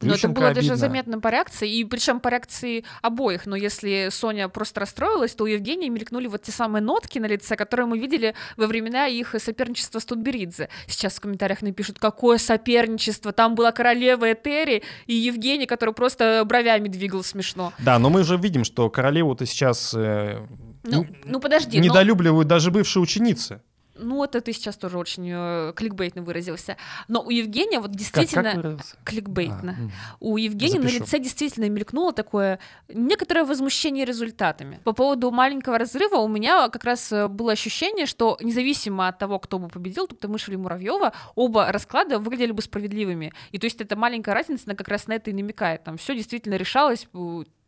Но это было обидно. даже заметно по реакции, и причем по реакции обоих. Но если Соня просто расстроилась, то у Евгении мелькнули вот те самые нотки на лице, которые мы видели во времена их соперничества с Тутберидзе. Сейчас в комментариях напишут, какое соперничество, там была королева Этери и Евгений, который просто бровями двигал смешно. Да, но мы уже видим, что королеву-то сейчас э, ну, ну подожди. Недолюбливают но... даже бывшие ученицы. Ну, это ты сейчас тоже очень э, кликбейтно выразился. Но у Евгения вот действительно... Как, как кликбейтно. А, у Евгения Запишу. на лице действительно мелькнуло такое некоторое возмущение результатами. По поводу маленького разрыва у меня как раз э, было ощущение, что независимо от того, кто бы победил, тут мы или Муравьева, оба расклада выглядели бы справедливыми. И то есть эта маленькая разница, она как раз на это и намекает. Там все действительно решалось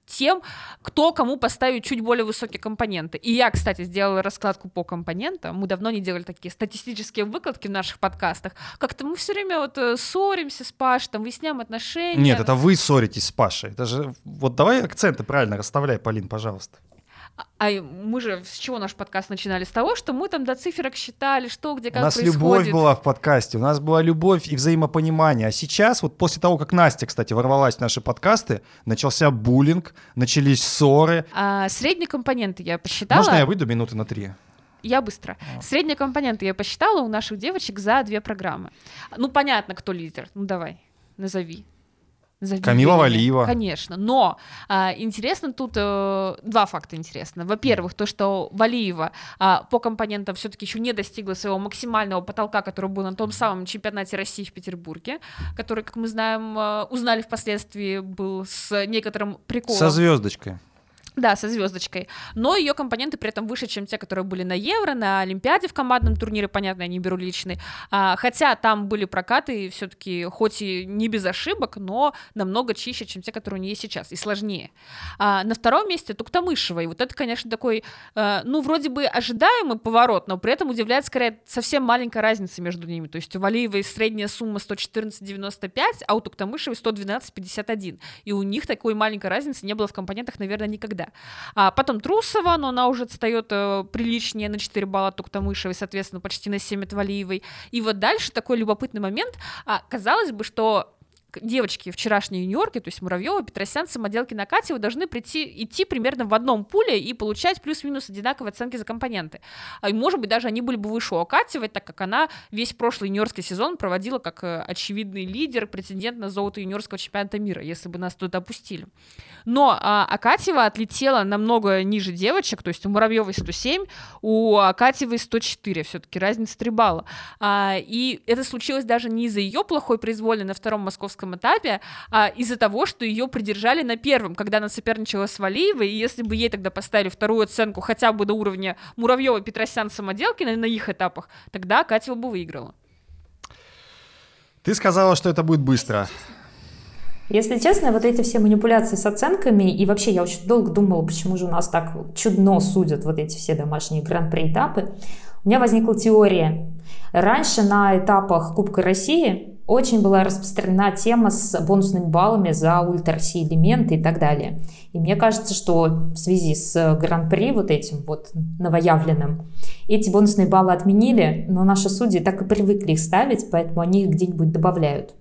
тем, кто кому поставит чуть более высокие компоненты. И я, кстати, сделала раскладку по компонентам. Мы давно не делали такие статистические выкладки в наших подкастах. Как-то мы все время вот э, ссоримся с Пашей, там, выясняем отношения. Нет, это вы ссоритесь с Пашей. Это же... Вот давай акценты правильно расставляй, Полин, пожалуйста. А мы же с чего наш подкаст начинали? С того, что мы там до циферок считали, что где как У нас происходит. любовь была в подкасте, у нас была любовь и взаимопонимание. А сейчас, вот после того, как Настя, кстати, ворвалась в наши подкасты, начался буллинг, начались ссоры. А, средние компоненты я посчитала. Можно я выйду минуты на три? Я быстро. А. Средние компоненты я посчитала у наших девочек за две программы. Ну, понятно, кто лидер. Ну, давай, назови. Камила Валиева. Конечно. Но а, интересно тут э, два факта интересно. Во-первых, то, что Валиева а, по компонентам все-таки еще не достигла своего максимального потолка, который был на том самом чемпионате России в Петербурге, который, как мы знаем, э, узнали впоследствии, был с некоторым приколом. Со звездочкой. Да, со звездочкой. Но ее компоненты при этом выше, чем те, которые были на Евро, на Олимпиаде в командном турнире, понятно, я не беру личный. А, хотя там были прокаты все-таки, хоть и не без ошибок, но намного чище, чем те, которые у нее сейчас, и сложнее. А, на втором месте Туктамышева. И вот это, конечно, такой, а, ну, вроде бы ожидаемый поворот, но при этом удивляет скорее совсем маленькая разница между ними. То есть у Валиевой средняя сумма 114,95, а у Туктамышевой 112,51. И у них такой маленькой разницы не было в компонентах, наверное, никогда да. А потом Трусова, но она уже отстает э, приличнее на 4 балла от Туктамышевой, соответственно, почти на 7 от Валиевой. И вот дальше такой любопытный момент. А, казалось бы, что девочки вчерашние юниорки, то есть Муравьева, Петросян, Самоделкина, Катева должны прийти, идти примерно в одном пуле и получать плюс-минус одинаковые оценки за компоненты. А, и, может быть, даже они были бы выше у Акатьевой, так как она весь прошлый юниорский сезон проводила как э, очевидный лидер, претендент на золото юниорского чемпионата мира, если бы нас туда опустили. Но а, Акатьева отлетела намного ниже девочек, то есть у Муравьевой 107, у Акатьевой 104, все-таки разница 3 балла. А, и это случилось даже не из-за ее плохой произвольной на втором московском юниорском этапе а, из-за того, что ее придержали на первом, когда она соперничала с Валиевой, и если бы ей тогда поставили вторую оценку хотя бы до уровня Муравьева, Петросян, Самоделкина на их этапах, тогда Катева бы выиграла. Ты сказала, что это будет быстро. Если честно, вот эти все манипуляции с оценками, и вообще я очень долго думала, почему же у нас так чудно судят вот эти все домашние гран-при этапы, у меня возникла теория. Раньше на этапах Кубка России очень была распространена тема с бонусными баллами за ультра-си элементы и так далее. И мне кажется, что в связи с гран-при вот этим вот новоявленным, эти бонусные баллы отменили, но наши судьи так и привыкли их ставить, поэтому они их где-нибудь добавляют.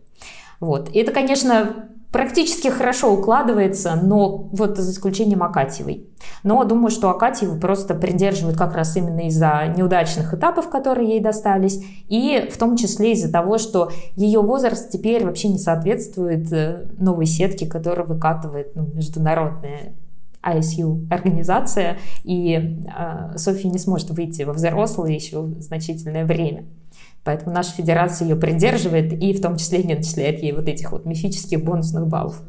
Вот. И это, конечно, практически хорошо укладывается, но вот за исключением Акатьевой. Но думаю, что Акатьеву просто придерживают как раз именно из-за неудачных этапов, которые ей достались, и в том числе из-за того, что ее возраст теперь вообще не соответствует э, новой сетке, которую выкатывает ну, международная ISU организация, и э, Софья не сможет выйти во взрослое еще значительное время. Поэтому наша федерация ее придерживает и в том числе не начисляет ей вот этих вот мифических бонусных баллов.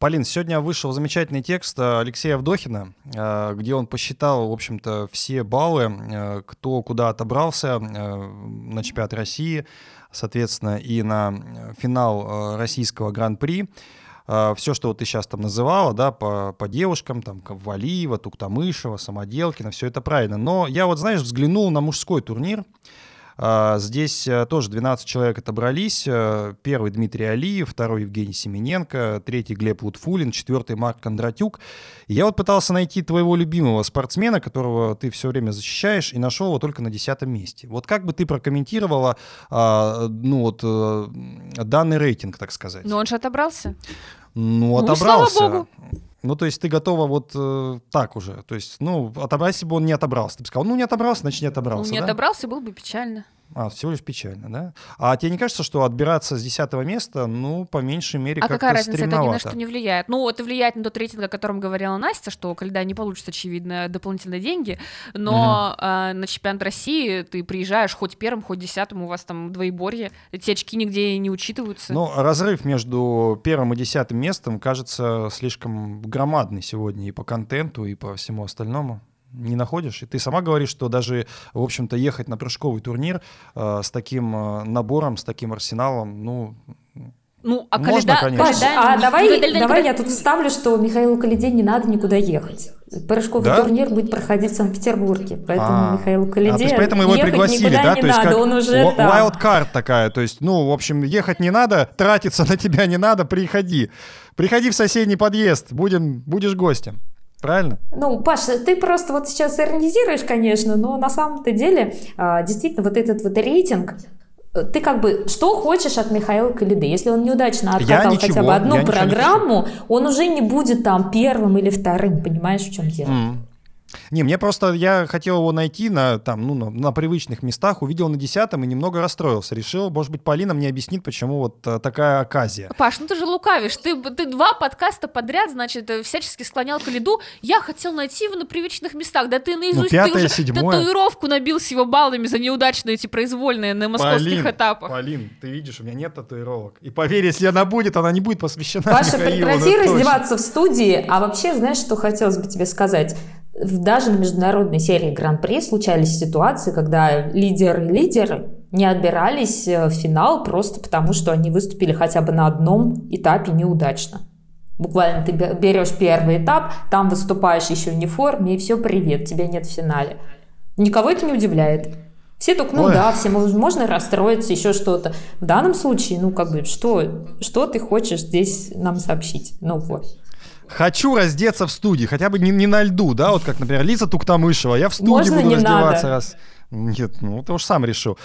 Полин, сегодня вышел замечательный текст э, Алексея Вдохина, э, где он посчитал, в общем-то, все баллы, э, кто куда отобрался на чемпионат России, соответственно, и на финал российского гран-при. Все, что вот ты сейчас там называла, да, по, по девушкам, там, Валиева, Туктамышева, Самоделкина, все это правильно. Но я вот, знаешь, взглянул на мужской турнир, здесь э, тоже 12 человек отобрались. Э, первый Дмитрий Алиев, второй Евгений Семененко, третий Глеб Лутфулин, четвертый Марк Кондратюк. Я вот пытался найти твоего любимого спортсмена, которого ты все время защищаешь, и нашел его только на десятом месте. Вот как бы ты прокомментировала а, ну, вот, э, данный рейтинг, так сказать? Но он же отобрался. Ну, отобрался. Слава богу. Ну, то есть ты готова вот э, так уже. То есть, ну, отобрался бы он не отобрался. Ты бы сказал, ну, не отобрался, значит, не отобрался. Ну, не да? отобрался, было бы печально. А, всего лишь печально, да? А тебе не кажется, что отбираться с десятого места, ну, по меньшей мере, а как-то какая разница, это ни на что не влияет. Ну, это влияет на тот рейтинг, о котором говорила Настя, что когда не получит, очевидно, дополнительные деньги, но угу. э, на чемпионат России ты приезжаешь хоть первым, хоть десятым, у вас там двоеборье, эти очки нигде не учитываются. Ну, разрыв между первым и десятым местом кажется слишком громадный сегодня и по контенту, и по всему остальному не находишь. И ты сама говоришь, что даже, в общем-то, ехать на прыжковый турнир э, с таким э, набором, с таким арсеналом, ну, ну, а Можно, Каледа... конечно. Паш, а давай, давай, давай я тут вставлю, что Михаилу Калиде не надо никуда ехать. Прыжковый да? турнир будет проходить в Санкт-Петербурге, поэтому а, Михаилу Калиде а, то есть поэтому его пригласили, да? не то есть надо, он уже w- там. Wild card такая, то есть, ну, в общем, ехать не надо, тратиться на тебя не надо, приходи. Приходи в соседний подъезд, будем, будешь гостем. Правильно? Ну, Паша, ты просто вот сейчас иронизируешь, конечно, но на самом-то деле а, действительно вот этот вот рейтинг ты как бы что хочешь от Михаила Калиды? Если он неудачно откатал ничего, хотя бы одну программу, он уже не будет там первым или вторым, понимаешь, в чем дело? Mm. Не, мне просто, я хотел его найти на, там, ну, на, на привычных местах, увидел на десятом и немного расстроился. Решил, может быть, Полина мне объяснит, почему вот а, такая оказия. Паш, ну ты же лукавишь. Ты, ты два подкаста подряд, значит, э, всячески склонял к лиду. Я хотел найти его на привычных местах. Да ты наизусть, ну, пятое, ты уже седьмое. татуировку набил с его баллами за неудачные эти произвольные на московских Полин, этапах. Полин, ты видишь, у меня нет татуировок. И поверь, если она будет, она не будет посвящена Паша, Михаилу, прекрати раздеваться в студии. А вообще, знаешь, что хотелось бы тебе сказать? Даже на международной серии Гран-при случались ситуации, когда лидеры-лидеры не отбирались э, в финал просто потому, что они выступили хотя бы на одном этапе неудачно. Буквально ты берешь первый этап, там выступаешь еще не в форме, и все, привет, тебя нет в финале. Никого это не удивляет. Все только, ну Ой. да, все можно расстроиться, еще что-то. В данном случае, ну как бы, что, что ты хочешь здесь нам сообщить? Ну вот. Хочу раздеться в студии, хотя бы не, не на льду, да, вот как, например, Лиза Туктамышева. Я в студии Можно буду раздеваться надо? раз. Нет, ну ты уж сам решил.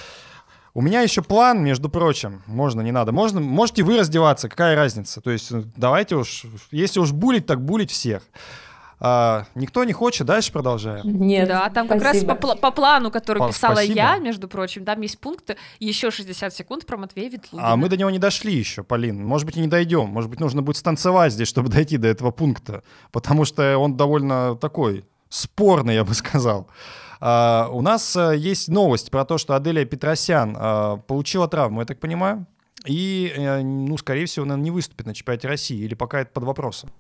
У меня еще план, между прочим, можно, не надо. Можно, можете вы раздеваться, какая разница? То есть давайте уж, если уж булить, так булить всех. А, никто не хочет, дальше продолжаем. Нет. Да, там спасибо. как раз по, по плану, который по, писала спасибо. я, между прочим, там есть пункты, еще 60 секунд про Матвея Ветлугина. А мы до него не дошли еще, Полин. Может быть, и не дойдем. Может быть, нужно будет станцевать здесь, чтобы дойти до этого пункта. Потому что он довольно такой спорный, я бы сказал. А, у нас а, есть новость про то, что Аделия Петросян а, получила травму, я так понимаю. И, э, ну, скорее всего, она не выступит на чемпионате России, или пока это под вопросом.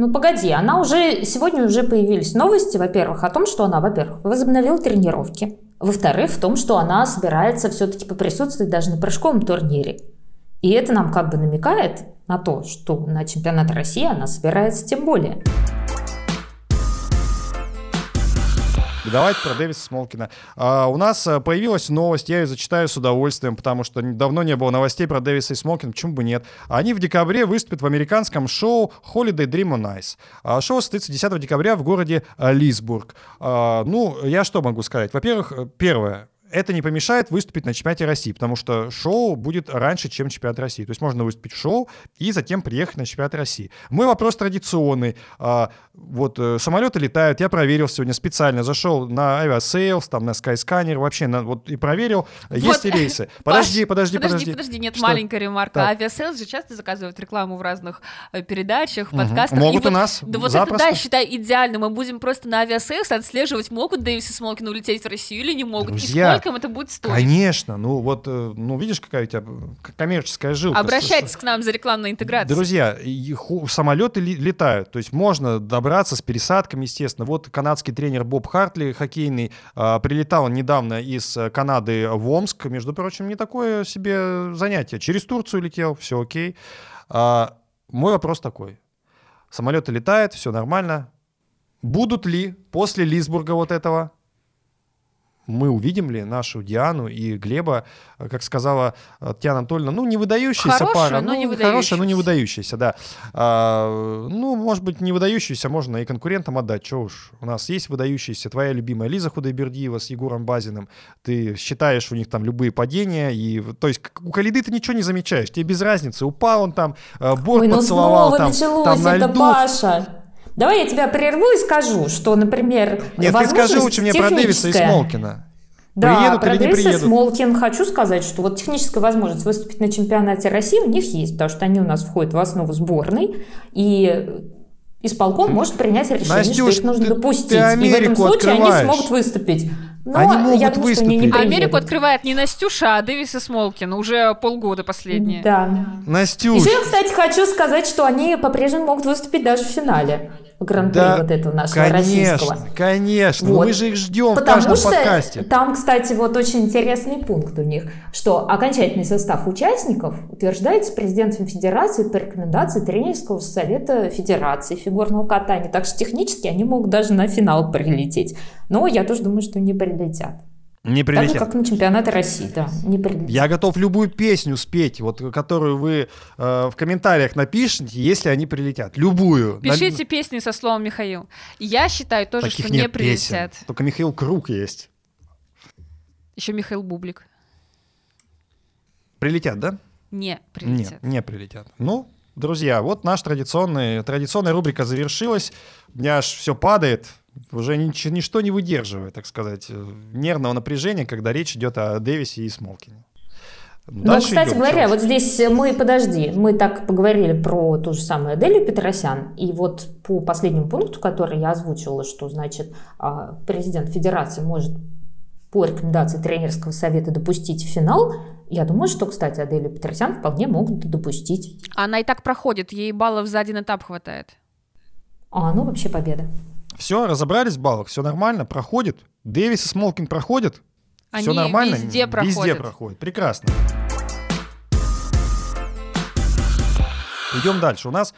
Ну погоди, она уже сегодня уже появились новости, во-первых, о том, что она, во-первых, возобновила тренировки, во-вторых, в том, что она собирается все-таки поприсутствовать даже на прыжковом турнире. И это нам как бы намекает на то, что на чемпионат России она собирается тем более. Давайте про Дэвиса Смолкина. А, у нас э, появилась новость, я ее зачитаю с удовольствием, потому что давно не было новостей про Дэвиса и Смолкина, почему бы нет. Они в декабре выступят в американском шоу Holiday Dream on Ice. А, шоу состоится 10 декабря в городе э, Лисбург. А, ну, я что могу сказать? Во-первых, э, первое, это не помешает выступить на чемпионате России, потому что шоу будет раньше, чем чемпионат России. То есть можно выступить в шоу и затем приехать на чемпионат России. Мой вопрос традиционный. А, вот э, самолеты летают, я проверил сегодня специально, зашел на Aviasales, там на Skyscanner, вообще на, вот и проверил, вот. есть ли рейсы. [laughs] Подожди, подожди, подожди. Подожди, подожди, нет, что? маленькая ремарка. Так. Aviasales же часто заказывают рекламу в разных э, передачах, подкастах. Угу. Могут и, и вот, нас, Да вот запросто. это, да, считай, идеально. Мы будем просто на Aviasales отслеживать, могут Дэвис и Смолкин улететь в Россию или не могут. Друзья, сколько им это будет стоить. Конечно, ну вот, э, ну видишь, какая у тебя коммерческая жилка. Обращайтесь к нам за рекламной интеграцией. Друзья, самолеты летают, то есть можно добраться с пересадками, естественно. Вот канадский тренер Боб Хартли, хоккейный, а, прилетал недавно из Канады в Омск, между прочим, не такое себе занятие. Через Турцию летел, все окей. А, мой вопрос такой. Самолеты летают, все нормально. Будут ли после Лисбурга вот этого мы увидим ли нашу Диану и Глеба, э, как сказала э, Татьяна Анатольевна, ну, не выдающаяся Хорошая, пара. но ну, не Хорошая, но не выдающаяся. выдающаяся, да. А, ну, может быть, не выдающаяся можно и конкурентам отдать, что уж. У нас есть выдающаяся твоя любимая Лиза Худайбердиева с Егором Базиным. Ты считаешь у них там любые падения, и, то есть, у Калиды ты ничего не замечаешь, тебе без разницы, упал он там, э, борт Ой, ну поцеловал снова там, там на это, льду. Паша. Давай я тебя прерву и скажу, что, например, Нет, ты скажи лучше мне про Дэвиса и. Смолкина. Да, Приедут про или не Дэвиса приедут? Смолкин хочу сказать, что вот техническая возможность выступить на чемпионате России у них есть, потому что они у нас входят в основу сборной, и исполком может принять решение, Настюш, что их нужно ты- допустить. ты и в этом случае они открываешь. смогут выступить. Но Они могут я думаю, что они не выступить. Приедут. Америку открывает не Настюша, а Дэвис и Смолкин. Уже полгода последние. Да. Настюш, Еще я, кстати, хочу сказать, что они по-прежнему могут выступить даже в финале гран-при Да, вот этого нашего российского. конечно, конечно. Вот. Мы же их ждем в Потому каждом что подкасте. там, кстати, вот очень интересный пункт у них, что окончательный состав участников утверждается президентом Федерации по рекомендации тренерского совета Федерации фигурного катания. Так что технически они могут даже на финал прилететь. Но я тоже думаю, что не прилетят. Не Так же, прилетят. как на чемпионаты России, да, не прилетят. Я готов любую песню спеть, вот, которую вы э, в комментариях напишите, если они прилетят. Любую. Пишите песни со словом Михаил. Я считаю На- тоже, Таких что не нет песен. прилетят. Только Михаил Круг есть. Еще Михаил Бублик. Прилетят, да? Не прилетят. Нет, не прилетят. Ну, друзья, вот наша традиционная, традиционная рубрика завершилась. У меня аж все падает. Уже нич- ничто не выдерживает, так сказать, э, нервного напряжения, когда речь идет о Дэвисе и Смолкине. Ну, Дальше кстати идем. говоря, вот здесь мы, подожди, мы так поговорили про ту же самую Аделю Петросян, и вот по последнему пункту, который я озвучила, что, значит, а, президент Федерации может по рекомендации тренерского совета допустить в финал, я думаю, что, кстати, Аделю Петросян вполне могут допустить. Она и так проходит, ей баллов за один этап хватает. А, ну вообще победа. Все, разобрались в баллах, все нормально, проходит. Дэвис и Смолкин проходят. Все Они нормально? везде Везде проходят. Прекрасно. Идем дальше. У нас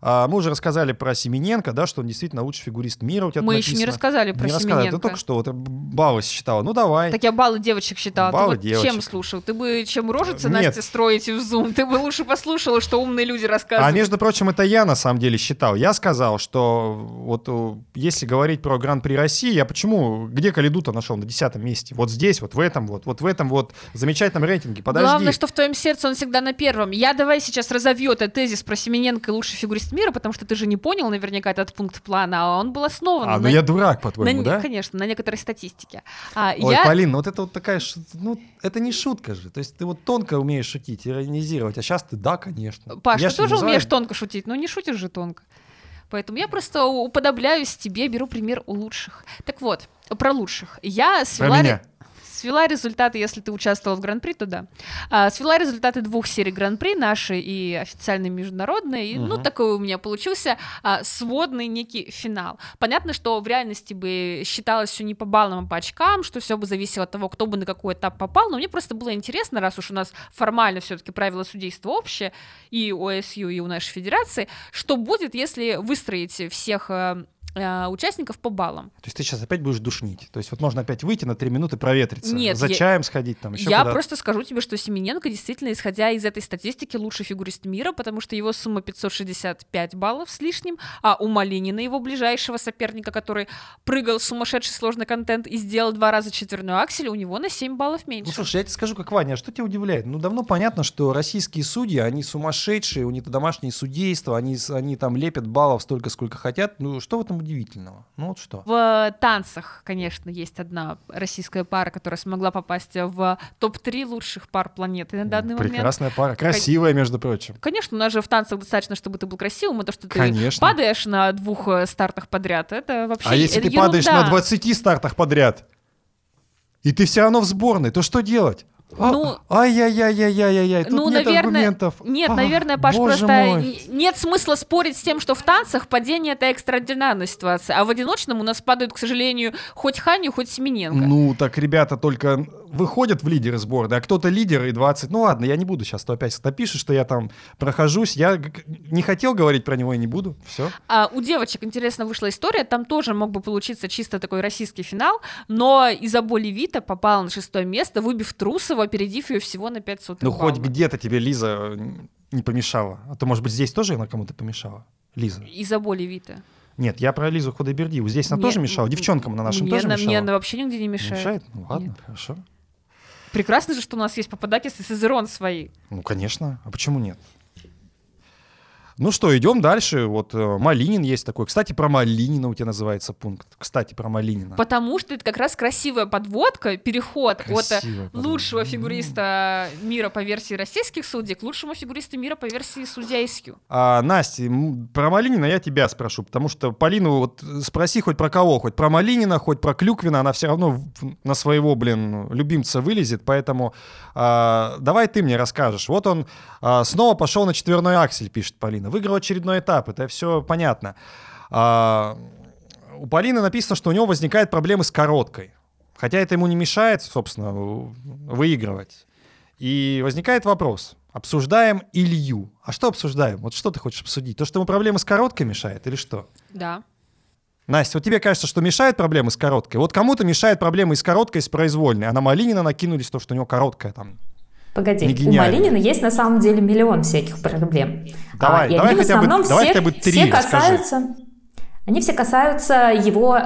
а, мы уже рассказали про Семененко, да, что он действительно лучший фигурист мира. У тебя Мы еще не рассказали про Не рассказали, ты Семененко. только что вот баллы считала. Ну давай. Так я баллы девочек считала. Баллы ты вот чем девочек. слушал? Ты бы чем рожицы Нет. Настя строите в Zoom? Ты бы лучше послушала, что умные люди А рассказывают. между прочим, это я на самом деле считал. Я сказал, что вот э, если говорить про Гран-при России, я почему, где Калиду-то нашел на десятом месте? Вот здесь, вот в этом вот, вот в этом вот замечательном рейтинге. Подожди. Главное, что в твоем сердце он всегда на первом. Я давай сейчас разовью этот тезис про Семененко и лучший фигурист мира, потому что ты же не понял наверняка этот пункт плана, а он был основан А, ну на, я дурак, на по-твоему, не- да? конечно, на некоторой статистике. А, Ой, я... Полин, ну вот это вот такая, ш- ну это не шутка же. То есть ты вот тонко умеешь шутить, иронизировать, а сейчас ты да, конечно. Паш, Я ты тоже умеешь тонко шутить, но не шутишь же тонко. Поэтому я просто уподобляюсь тебе, беру пример у лучших. Так вот, про лучших. Я Про свела, меня. Свела результаты, если ты участвовала в Гран-при, то да. А, свела результаты двух серий Гран-при, наши и официальные международные. И, Ну, Мгм. такой у меня получился а, сводный некий финал. Понятно, что в реальности бы считалось все не по баллам, а по очкам, что все бы зависело от того, кто бы на какой этап попал. Но мне просто было интересно, раз уж у нас формально все-таки правила судейства общее, и у ОСЮ, и у нашей федерации, что будет, если выстроить всех э, участников по баллам. То есть ты сейчас опять будешь душнить. То есть вот можно опять выйти на три минуты проветриться. Нет, За я- чаем сходить там, еще Я куда-то. просто скажу тебе, что Семененко действительно, исходя из этой статистики, лучший фигурист мира, потому что его сумма 565 баллов с лишним, а у Малинина, его ближайшего соперника, который прыгал сумасшедший сложный контент и сделал два раза четверную аксель, у него на 7 баллов меньше. Ну, слушай, я тебе скажу, как Ваня, а что тебя удивляет? Ну, давно понятно, что российские судьи, они сумасшедшие, у них домашнее судейство, они, они там лепят баллов столько, сколько хотят. Ну, что в этом удивительного? Ну, вот что? В танцах, конечно, есть одна российская пара, которая смогла попасть в топ-3 лучших пар планеты на данный момент. Прекрасная пара. Красивая, между прочим. Конечно, у нас же в танцах достаточно, чтобы ты был красивым, и то, что ты Конечно. падаешь на двух э, стартах подряд, это вообще А если это ты падаешь на 20 стартах подряд, и ты все равно в сборной, то что делать? А- Ну- Ай-яй-яй-яй-яй-яй, тут ну, нет наверное, аргументов. Нет, А, наверное, Паш, просто мой. нет смысла спорить с тем, что в танцах падение это экстраординарная ситуация, а в одиночном у нас падают, к сожалению, хоть Ханю, хоть Семененко. Ну, так, ребята, только выходят в лидеры сборной, а кто-то лидер и 20. Ну ладно, я не буду сейчас, то опять напишешь, что я там прохожусь. Я не хотел говорить про него и не буду. Все. А у девочек, интересно, вышла история, там тоже мог бы получиться чисто такой российский финал, но Изаболи Вита попала на шестое место, выбив Трусова, опередив ее всего на 5 сотых Ну хоть балла. где-то тебе Лиза не помешала. А то, может быть, здесь тоже она кому-то помешала? Лиза. Изаболи Вита. Нет, я про Лизу Худайбердиеву. Здесь она Мне- тоже мешала? Девчонкам на нашем мне тоже она, мешала? Мне она вообще нигде не мешает. Мешает? Ну ладно, Нет. хорошо. Прекрасно же, что у нас есть Пападакис и Сизерон свои. Ну, конечно. А почему нет? Ну что, идем дальше. Вот э, Малинин есть такой. Кстати, про Малинина у тебя называется пункт. Кстати, про Малинина. Потому что это как раз красивая подводка, переход от э, Красивая подводка. лучшего фигуриста мира по версии российских судей к лучшему фигуристу мира по версии судья Искью. А, Настя, про Малинина я тебя спрошу, потому что Полину вот спроси хоть про кого, хоть про Малинина, хоть про Клюквина, она все равно на своего, блин, любимца вылезет, поэтому а, давай ты мне расскажешь. Вот он а, снова пошел на четверной аксель, пишет Полина. Выиграл очередной этап, это все понятно. А, у Полины написано, что у него возникают проблемы с короткой. Хотя это ему не мешает, собственно, выигрывать. И возникает вопрос. Обсуждаем Илью. А что обсуждаем? Вот что ты хочешь обсудить? То, что ему проблемы с короткой мешает или что? Да. Настя, вот тебе кажется, что мешает проблемы с короткой? Вот кому-то мешает проблемы с короткой, с произвольной. А на Малинина накинулись то, что у него короткая там. Погоди, Не у. Малинина есть на самом деле миллион всяких проблем. Давай, и давай они в хотя бы- основном давай все, хотя бы три все расскажи. касаются, они все касаются его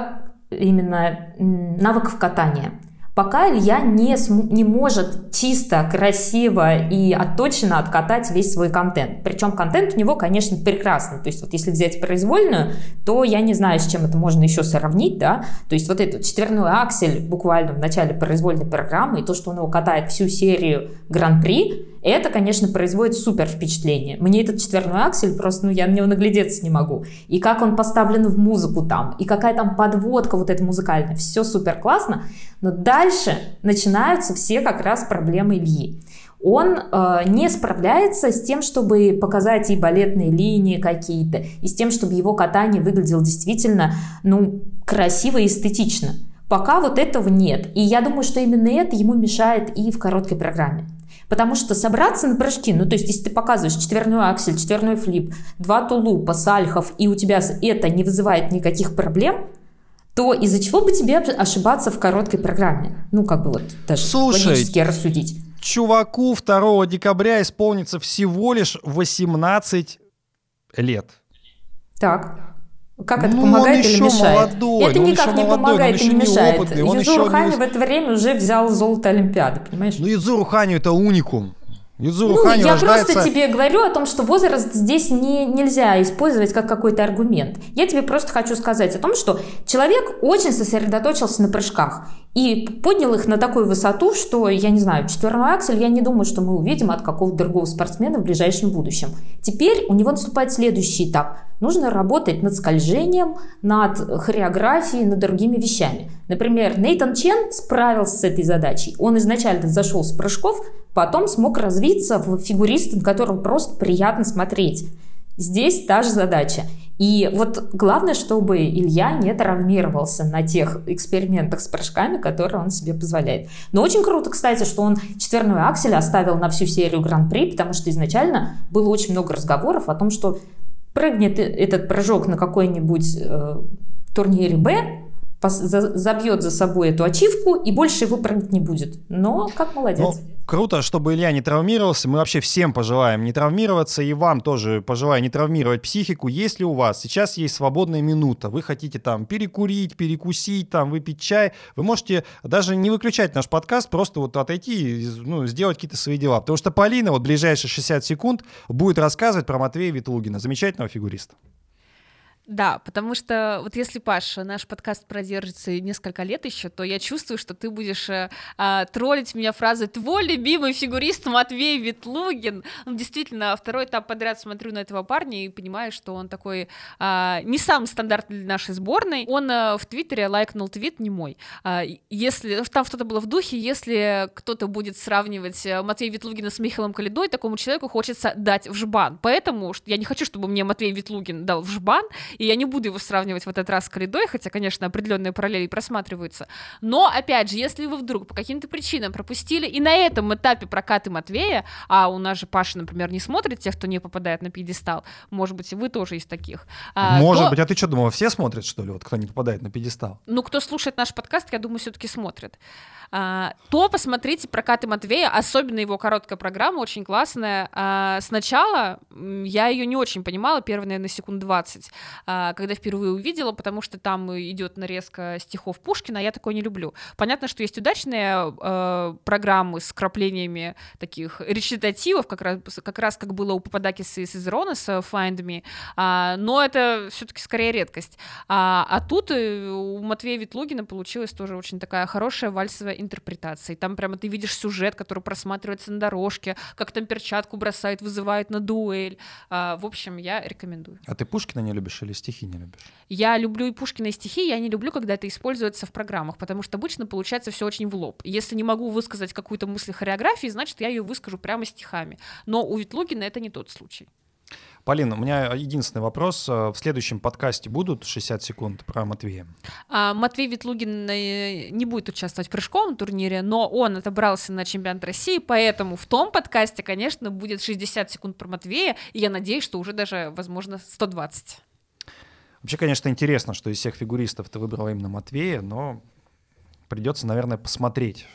именно навыков катания. Пока Илья не, не может чисто, красиво и отточенно откатать весь свой контент. Причем контент у него, конечно, прекрасный. То есть вот если взять произвольную, то я не знаю, с чем это можно еще сравнить, да. То есть вот этот четверной аксель буквально в начале произвольной программы и то, что он его катает всю серию Гран-при, это, конечно, производит супер впечатление. Мне этот четверной аксель просто, ну, я на него наглядеться не могу. И как он поставлен в музыку там, и какая там подводка вот эта музыкальная, все супер классно. Но дальше начинаются все как раз проблемы Ильи. Он э, не справляется с тем, чтобы показать и балетные линии какие-то, и с тем, чтобы его катание выглядело действительно, ну, красиво и эстетично. Пока вот этого нет. И я думаю, что именно это ему мешает и в короткой программе. Потому что собраться на прыжки, ну то есть если ты показываешь четверной аксель, четверной флип, два тулупа, сальхов, и у тебя это не вызывает никаких проблем, то из-за чего бы тебе ошибаться в короткой программе? Ну как бы вот даже Слушай, логически рассудить. Чуваку 2 декабря исполнится всего лишь 18 лет. Так. Как это Ну, помогает или мешает? молодой, это никак не молодой, помогает и не мешает. неопытный, он Юзур еще Хани в это время уже взял золото Олимпиады, понимаешь? Ну, Юдзуру Ханю это уникум. Юдзуру Ну, Ханю я рождается... просто тебе говорю о том, что возраст здесь не, нельзя использовать как какой-то аргумент. Я тебе просто хочу сказать о том, что человек очень сосредоточился на прыжках и поднял их на такую высоту, что, я не знаю, четверной аксель, я не думаю, что мы увидим от какого-то другого спортсмена в ближайшем будущем. Теперь у него наступает следующий этап. Нужно работать над скольжением, над хореографией, над другими вещами. Например, Нейтан Чен справился с этой задачей. Он изначально зашел с прыжков, потом смог развиться в фигуриста, на которого просто приятно смотреть. Здесь та же задача. И вот главное, чтобы Илья не травмировался на тех экспериментах с прыжками, которые он себе позволяет. Но очень круто, кстати, что он четверной аксель оставил на всю серию Гран-при, потому что изначально было очень много разговоров о том, что прыгнет этот прыжок на какой-нибудь э, турнире Б, забьет за собой эту ачивку и больше его прыгать не будет. Но как молодец. Ну, круто, чтобы Илья не травмировался. Мы вообще всем пожелаем не травмироваться, и вам тоже пожелаю не травмировать психику. Если у вас сейчас есть свободная минута, вы хотите там перекурить, перекусить, там выпить чай, вы можете даже не выключать наш подкаст, просто вот отойти и ну, сделать какие-то свои дела. Потому что Полина вот ближайшие 60 секунд будет рассказывать про Матвея Ветлугина, замечательного фигуриста. Да, потому что вот если, Паша, наш подкаст продержится несколько лет еще, то я чувствую, что ты будешь э, а, троллить меня фразой «Твой любимый фигурист Матвей Ветлугин». Ну, действительно, второй этап подряд смотрю на этого парня и понимаю, что он такой а, не самый стандартный для нашей сборной. Он а, в Твиттере лайкнул твит не мой. А, если там что-то было в духе, если кто-то будет сравнивать э, Матвея Ветлугина с Михаилом Калидой, такому человеку хочется дать в жбан. Поэтому я не хочу, чтобы мне Матвей Ветлугин дал в жбан, и я не буду его сравнивать в этот раз с Калидой, хотя, конечно, определенные параллели просматриваются. Но, опять же, если вы вдруг по каким-то причинам пропустили и на этом этапе прокаты Матвея, а у нас же Паша, например, не смотрит тех, кто не попадает на пьедестал, может быть, и вы тоже из таких. а, Может то- быть, а ты что думала, все смотрят, что ли, вот кто не попадает на пьедестал? ну, кто слушает наш подкаст, я думаю, все-таки смотрит. А, то посмотрите прокаты Матвея, особенно его короткая программа, очень классная. А, сначала я ее не очень понимала, первые, наверное, секунд 20, а, когда впервые увидела, потому что там идет нарезка стихов Пушкина, а я такое не люблю. Понятно, что есть удачные э, программы с краплениями таких речитативов, как раз, как раз как было у Пападакиса и Сизерона с э, Find Me, а, но это все-таки скорее редкость. А, а тут э, у Матвея Ветлугина получилась тоже очень такая хорошая вальсовая интерпретация. И там прямо ты видишь сюжет, который просматривается на дорожке, как там перчатку бросает, вызывает на дуэль. А, в общем, я рекомендую. А ты Пушкина не любишь или стихи не любишь? Я люблю и Пушкина, и стихи, я не люблю, когда это используется в программах, потому что обычно получается все очень в лоб. Если не могу высказать какую-то мысль хореографии, значит, я ее выскажу прямо стихами. Но у Ветлугина это не тот случай. Полина, у меня единственный вопрос. Э, В следующем подкасте будут 60 секунд про Матвея? А, Матвей Ветлугин э, не будет участвовать в прыжковом турнире, но он отобрался на чемпионат России, поэтому в том подкасте, конечно, будет 60 секунд про Матвея, и я надеюсь, что уже даже, возможно, 120. Вообще, конечно, интересно, что из всех фигуристов ты выбрала именно Матвея, но придется, наверное, посмотреть,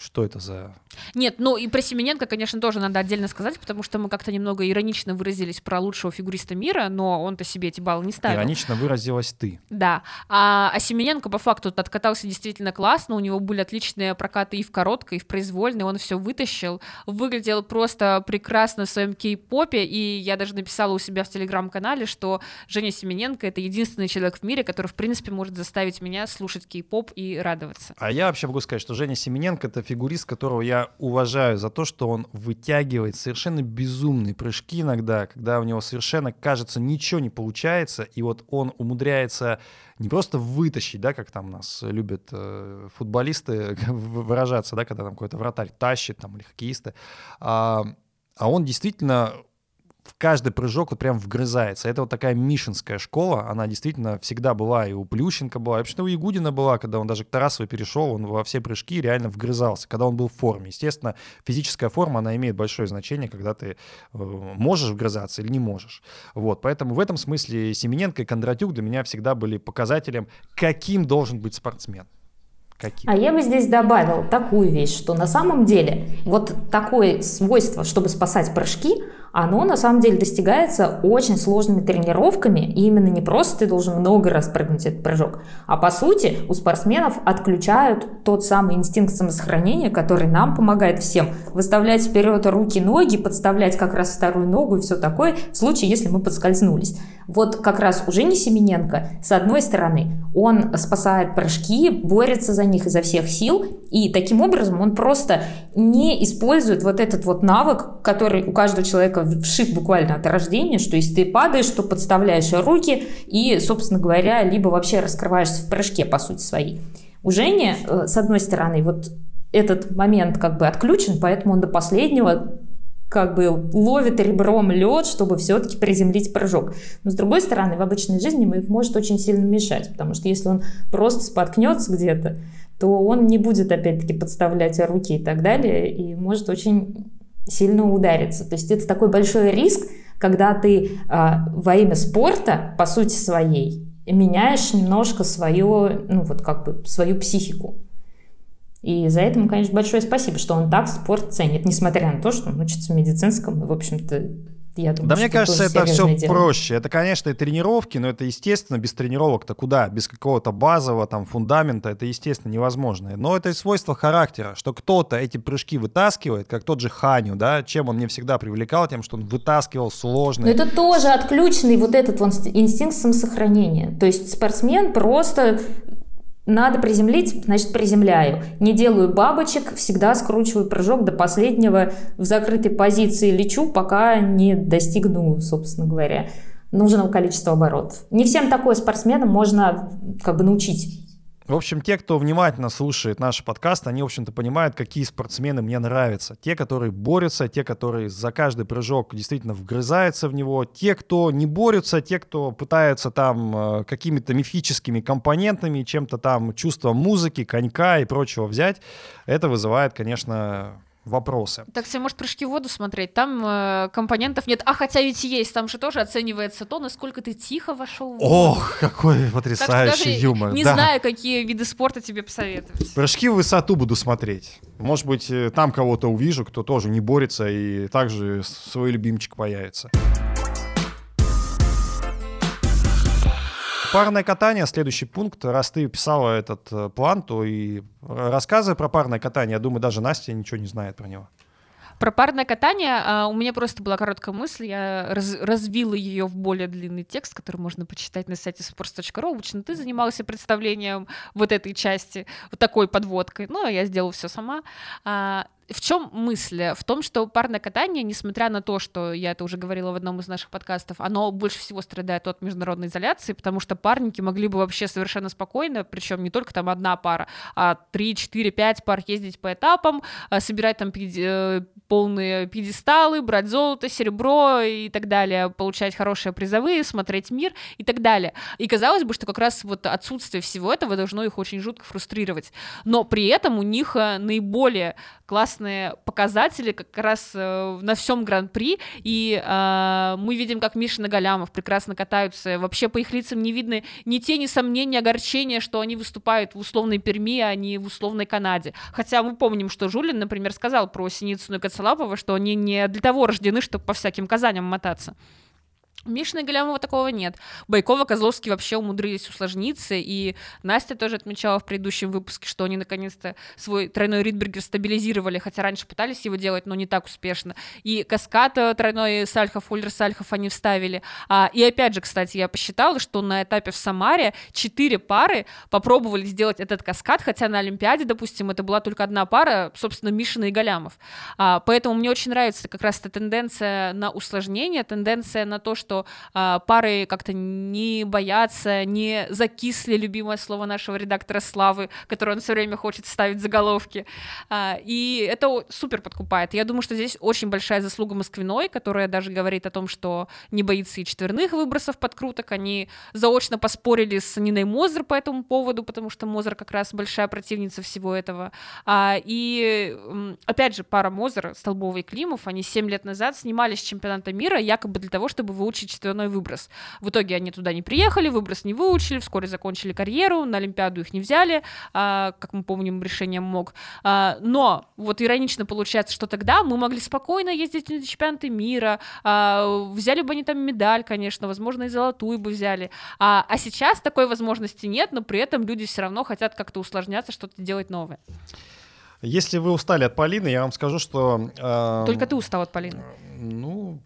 что это за... Нет, ну и про Семененко, конечно, тоже надо отдельно сказать, потому что мы как-то немного иронично выразились про лучшего фигуриста мира, но он-то себе эти баллы не ставил. Иронично выразилась ты. Да. А, а Семененко по факту откатался действительно классно. У него были отличные прокаты и в короткой, и в произвольной. Он все вытащил. Выглядел просто прекрасно в своем кей-попе. И я даже написала у себя в телеграм-канале, что Женя Семененко это единственный человек в мире, который, в принципе, может заставить меня слушать кей-поп и радоваться. А я вообще могу сказать, что Женя Семененко — это фигурист, которого я уважаю за то, что он вытягивает совершенно безумные прыжки иногда, когда у него совершенно, кажется, ничего не получается, и вот он умудряется не просто вытащить, да, как там нас любят э, футболисты [laughs] выражаться, да, когда там какой-то вратарь тащит, там, или хоккеисты, а, а он действительно в каждый прыжок вот прям вгрызается. Это вот такая мишинская школа, она действительно всегда была, и у Плющенко была, и вообще у Ягудина была, когда он даже к Тарасовой перешел, он во все прыжки реально вгрызался, когда он был в форме. Естественно, физическая форма, она имеет большое значение, когда ты э, можешь вгрызаться или не можешь. Вот, поэтому в этом смысле Семененко и Кондратюк для меня всегда были показателем, каким должен быть спортсмен. Каким? А я бы здесь добавил такую вещь, что на самом деле вот такое свойство, чтобы спасать прыжки, оно на самом деле достигается очень сложными тренировками, и именно не просто ты должен много раз прыгнуть этот прыжок, а по сути у спортсменов отключают тот самый инстинкт самосохранения, который нам помогает всем выставлять вперед руки, ноги, подставлять как раз вторую ногу и все такое, в случае, если мы подскользнулись. Вот как раз у Жени Семененко, с одной стороны, он спасает прыжки, борется за них изо всех сил, и таким образом он просто не использует вот этот вот навык, который у каждого человека вшит буквально от рождения, что если ты падаешь, то подставляешь руки и, собственно говоря, либо вообще раскрываешься в прыжке, по сути своей. У Жени, э, с одной стороны, вот этот момент как бы отключен, поэтому он до последнего как бы ловит ребром лед, чтобы все-таки приземлить прыжок. Но с другой стороны, в обычной жизни ему может очень сильно мешать, потому что если он просто споткнется где-то, то он не будет опять-таки подставлять руки и так далее, и может очень сильно удариться. То есть это такой большой риск, когда ты э, во имя спорта, по сути своей, меняешь немножко свое, ну вот как бы свою психику. И за это ему, конечно, большое спасибо, что он так спорт ценит, несмотря на то, что он учится в медицинском, и, в общем-то, я думаю, да мне кажется, это все дело. проще. Это, конечно, и тренировки, но это, естественно, без тренировок-то куда? Без какого-то базового там фундамента это, естественно, невозможно. Но это и свойство характера, что кто-то эти прыжки вытаскивает, как тот же Ханю, да, чем он мне всегда привлекал, тем, что он вытаскивал Но сложные. это тоже отключенный вот этот вот инстинкт самосохранения. То есть спортсмен просто надо приземлить, значит приземляю. Не делаю бабочек, всегда скручиваю прыжок до последнего в закрытой позиции лечу, пока не достигну, собственно говоря, нужного количества оборотов. Не всем такое спортсменам можно как бы научить. В общем, те, кто внимательно слушает наш подкаст, они, в общем-то, понимают, какие спортсмены мне нравятся. Те, которые борются, те, которые за каждый прыжок действительно вгрызаются в него. Те, кто не борются, те, кто пытаются там э, какими-то мифическими компонентами, чем-то там чувством музыки, конька и прочего взять. Это вызывает, конечно, вопросы. Так тебе, может, прыжки в воду смотреть? Там э, компонентов нет. А хотя ведь есть, там же тоже оценивается то, насколько ты тихо вошел в воду. Ох, какой потрясающий Так юмор. Не да. знаю, какие виды спорта тебе посоветовать. Прыжки в высоту буду смотреть. Может быть, э, там кого-то увижу, кто тоже не борется, и также свой любимчик появится. Парное катание, следующий пункт. Раз ты писала этот э, план, то и рассказывай про парное катание. Я думаю, даже Настя ничего не знает про него. Про парное катание а, у меня просто была короткая мысль, я раз- развила ее в более длинный текст, который можно почитать на сайте sports.ru. Обычно ты занимался представлением вот этой части, вот такой подводкой. Ну, а я сделала все сама. В чем мысль? В том, что парное катание, несмотря на то, что я это уже говорила в одном из наших подкастов, оно больше всего страдает от международной изоляции, потому что парники могли бы вообще совершенно спокойно, причем не только там одна пара, а 3, 4, 5 пар ездить по этапам, а, собирать там э, полные пьедесталы, брать золото, серебро и так далее, получать хорошие призовые, смотреть мир и так далее. И казалось бы, что как раз вот отсутствие всего этого должно их очень жутко фрустрировать. Но при этом у них э, наиболее классные показатели как раз э, на всем гран-при, и э, мы видим, как Миша Нагалямов прекрасно катаются, вообще по их лицам не видно ни тени сомнений, огорчения, что они выступают в условной Перми, а не в условной Канаде. Хотя мы помним, что Жулин, например, сказал про Синицыну и Коцелапова, что они не для того рождены, чтобы по всяким казаням мотаться. У Мишины Галямова такого нет. Байкова, Козловский вообще умудрились усложниться, и Настя тоже отмечала в предыдущем выпуске, что они наконец-то свой тройной Ридбергер стабилизировали, хотя раньше пытались его делать, но не так успешно. И каскад э, тройной Сальхов, Ульдер Сальхов они вставили. А, и опять же, кстати, я посчитала, что на этапе в Самаре четыре пары попробовали сделать этот каскад, хотя на Олимпиаде, допустим, это была только одна пара, собственно, Мишина и Галямов. А, поэтому мне очень нравится как раз эта тенденция на усложнение, тенденция на то, что а, пары как-то не боятся, не закисли, любимое слово нашего редактора Славы, которое он все время хочет ставить в заголовки. А, и это супер подкупает. Я думаю, что здесь очень большая заслуга Москвиной, которая даже говорит о том, что не боится и четверных выбросов подкруток. Они заочно поспорили с Ниной Мозер по этому поводу, потому что Мозер как раз большая противница всего этого. А, и опять же, пара Мозер, Столбова и Климов, они 7 лет назад снимались с чемпионата мира якобы для того, чтобы выучить четверной выброс. В итоге они туда не приехали, выброс не выучили, вскоре закончили карьеру, на Олимпиаду их не взяли, а, как мы помним, решением МОК. А, но вот иронично получается, что тогда мы могли спокойно ездить на чемпионаты мира, а, взяли бы они там медаль, конечно, возможно, и золотую бы взяли. А, а сейчас такой возможности нет, но при этом люди все равно хотят как-то усложняться, что-то делать новое. Если вы устали от Полины, я вам скажу, что... э, Только ты устал от Полины. Ну,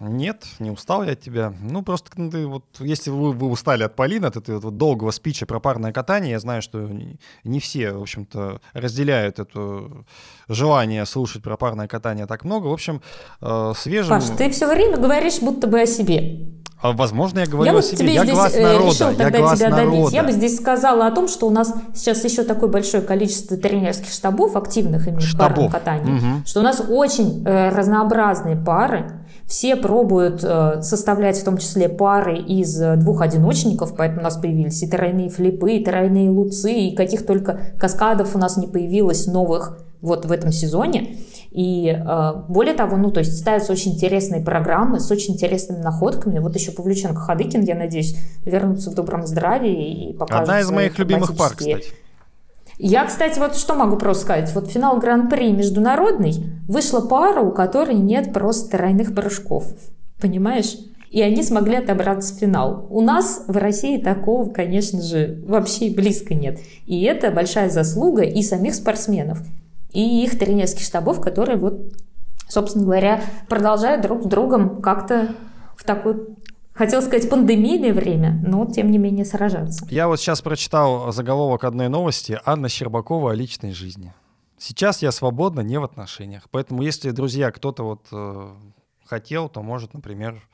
нет, не устал я от тебя. Ну, просто ну, ты вот, если вы, вы устали от Полины, от этого вот долгого спича про парное катание, я знаю, что не, не все, в общем-то, разделяют это желание слушать про парное катание так много. В общем, э, свежим... Паш, ты все время говоришь будто бы о себе. А, возможно, я говорю Я о себе. я здесь глаз э, народа. решил я тогда глаз тебя народа. добить. Я бы здесь сказала о том, что у нас сейчас еще такое большое количество тренерских штабов, активных именно Штабов. катании, Мгм. что у нас очень э, разнообразные пары. Все пробуют э, составлять в том числе пары из э, двух одиночников, поэтому у нас появились и тройные флипы, и тройные луцы, и каких только каскадов у нас не появилось новых вот в этом сезоне. И э, более того, ну, то есть ставятся очень интересные программы с очень интересными находками. Вот еще Павлюченко Хадыкин, я надеюсь, вернутся в добром здравии и покажут Одна из моих любимых пар, кстати. Я, кстати, вот что могу просто сказать. Вот финал Гран-при международный вышла пара, у которой нет просто тройных прыжков. Понимаешь? И они смогли отобраться в финал. У нас в России такого, конечно же, вообще близко нет. И это большая заслуга и самих спортсменов, и их тренерских штабов, которые вот, собственно говоря, продолжают друг с другом как-то в такое, хотел сказать, пандемийное время, но тем не менее сражаться. Я вот сейчас прочитал заголовок одной новости Анна Щербакова о личной жизни. Сейчас я свободна не в отношениях. Поэтому, если, друзья, кто-то вот э, хотел, то может, например,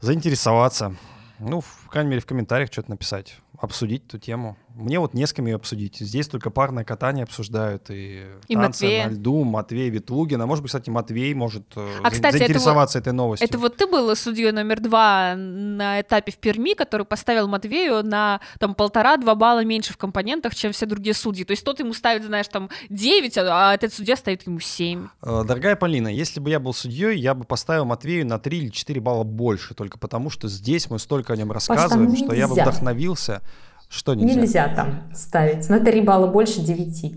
заинтересоваться. Ну, в крайней мере, в комментариях что-то написать. обсудить эту тему. Мне вот не с кем ее обсудить. Здесь только парное катание обсуждают и, И танцы Матвея. на льду, Матвей Ветлугин. А может быть, кстати, Матвей может э, А, кстати, это заинтересоваться этой новостью. Это вот ты был судьей номер два на этапе в Перми, который поставил Матвею на там полтора-два балла меньше в компонентах, чем все другие судьи. То есть тот ему ставит, знаешь, там 9, а этот судья ставит ему 7. Э, Дорогая Полина, если бы я был судьей, я бы поставил Матвею на 3 или 4 балла больше, только потому что здесь мы столько о нем рассказываем, что я бы вдохновился. Что нельзя? Нельзя там ставить. На 3 балла больше 9.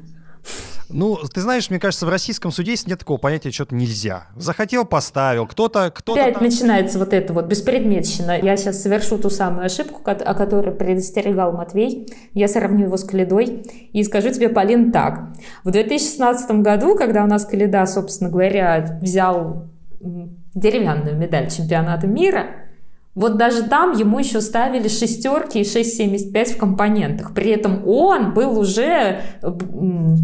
Ну, ты знаешь, мне кажется, в российском судействе нет такого понятия, что-то нельзя. Захотел, поставил. Кто-то, кто-то Опять там- начинается вот это вот беспредметщина. Я сейчас совершу ту самую ошибку, о которой предостерегал Матвей. Я сравню его с Каледой и скажу тебе, Полин, так. В 2016 году, когда у нас Каледа, собственно говоря, взял деревянную медаль чемпионата мира, вот даже там ему еще ставили шестерки и 6,75 в компонентах. При этом он был уже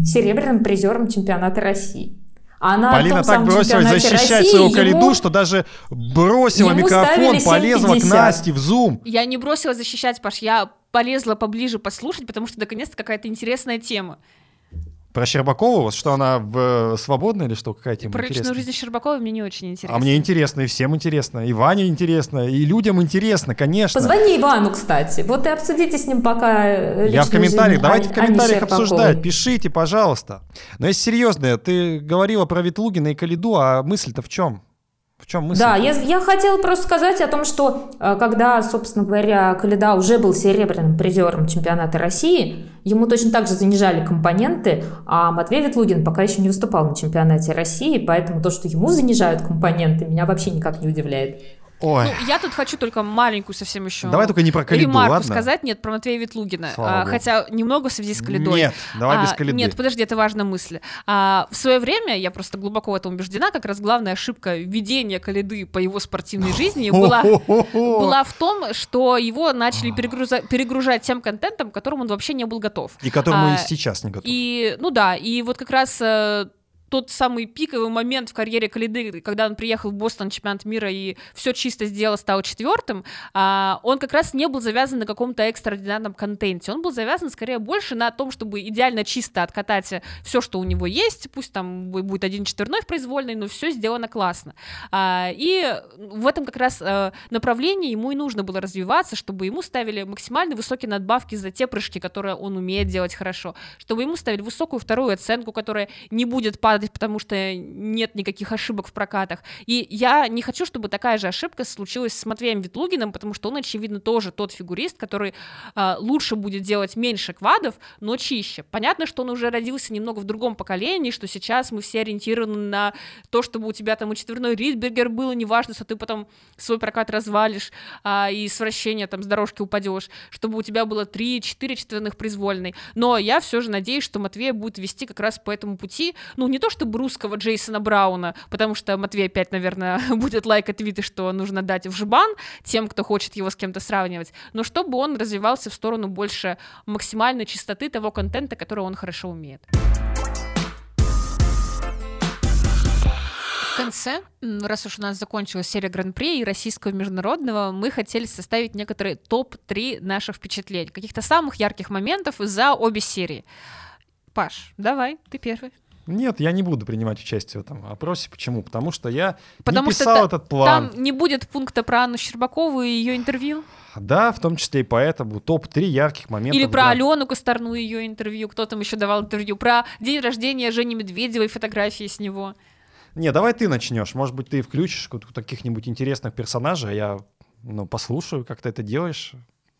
серебряным призером чемпионата России. А на Полина том так бросилась защищать России своего ему- Калиду, что даже бросила ему микрофон, полезла к 7,50. Насте в зум. Я не бросила защищать, Паш, я полезла поближе послушать, потому что наконец-то какая-то интересная тема. Про Щербакову, вот что она в, свободна или что, какая тема Про личную жизнь Щербакова мне не очень интересно. А мне интересно, и всем интересно, и Ване интересно, и людям интересно, конечно. Позвони Ивану, кстати. Вот и обсудите с ним пока э, Я в комментариях, жизнь давайте Ани- в комментариях обсуждать, пишите, пожалуйста. Но если серьезно, ты говорила про Ветлугина и Калиду, а мысль-то в чем? В чем мысль? Да, я, я хотела просто сказать о том, что э, когда, собственно говоря, Каледа уже был серебряным призером чемпионата России, ему точно так же занижали компоненты, а Матвей Ветлугин пока еще не выступал на чемпионате России, поэтому то, что ему занижают компоненты, меня вообще никак не удивляет. Ой, Ну, я тут хочу только маленькую совсем еще давай только не про Калиду, ремарку ладно? сказать. Нет, про Матвея Ветлугина. А, хотя немного в связи с Калидой. Нет, давай без А, Калиды. Нет, подожди, это важная мысль. А, в свое время, я просто глубоко в этом убеждена, как раз главная ошибка ведения Калиды по его спортивной жизни была, [laughs] была в том, что его начали перегруза- перегружать тем контентом, к которому он вообще не был готов. И которому А, и сейчас не готов. И, ну да, и вот как раз э, тот самый пиковый момент в карьере Калиды, когда он приехал в Бостон на чемпионат мира и все чисто сделал, стал четвертым, а, он как раз не был завязан на каком-то экстраординарном контенте. Он был завязан скорее больше на том, чтобы идеально чисто откатать все, что у него есть, пусть там бу- будет один четверной в произвольной, но все сделано классно. А, и в этом как раз э, направлении ему и нужно было развиваться, чтобы ему ставили максимально высокие надбавки за те прыжки, которые он умеет делать хорошо, чтобы ему ставили высокую вторую оценку, которая не будет падать, потому что нет никаких ошибок в прокатах. И я не хочу, чтобы такая же ошибка случилась с Матвеем Ветлугиным, потому что он, очевидно, тоже тот фигурист, который а, лучше будет делать меньше квадов, но чище. Понятно, что он уже родился немного в другом поколении, что сейчас мы все ориентированы на то, чтобы у тебя там и четверной Ридбергер было, неважно, что ты потом свой прокат развалишь а, и с вращения там с дорожки упадешь, чтобы у тебя было 3-4 четверных произвольной. Но я все же надеюсь, что Матвей будет вести как раз по этому пути, ну, не то чтобы русского Джейсона Брауна, потому что Матвей опять, наверное, [laughs] будет лайкать твиты, что нужно дать в жбан тем, кто хочет его с кем-то сравнивать, но чтобы он развивался в сторону больше максимальной чистоты того контента, который он хорошо умеет. В конце, раз уж у нас закончилась серия Гран-при и российского международного, мы хотели составить некоторые топ-3 наших впечатлений, каких-то самых ярких моментов за обе серии. Паш, давай, ты первый. Нет, я не буду принимать участие в этом опросе. Почему? Потому что я Потому не что писал та- этот план. Там не будет пункта про Анну Щербакову и ее интервью. Да, в том числе и поэтому топ-3 ярких моментов. Или про Гран- Алену Косторну и ее интервью. Кто там еще давал интервью? Про день рождения Жени Медведевой, фотографии с него. Не, давай ты начнешь. Может быть, ты включишь каких- каких-нибудь интересных персонажей, а я ну, послушаю, как ты это делаешь.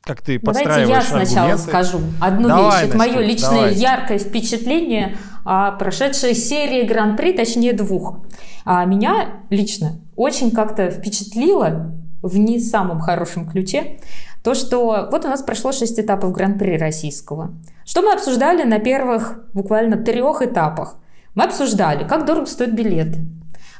Как ты Давайте я подстраиваешь сначала аргументы. скажу одну Давай, вещь. Это мое личное давай. яркое впечатление о прошедшей серии Гран-при, точнее двух. А меня лично очень как-то впечатлило в не самом хорошем ключе то, что вот у нас прошло шесть этапов Гран-при российского. Что мы обсуждали на первых буквально трех этапах? Мы обсуждали, как дорого стоят билеты,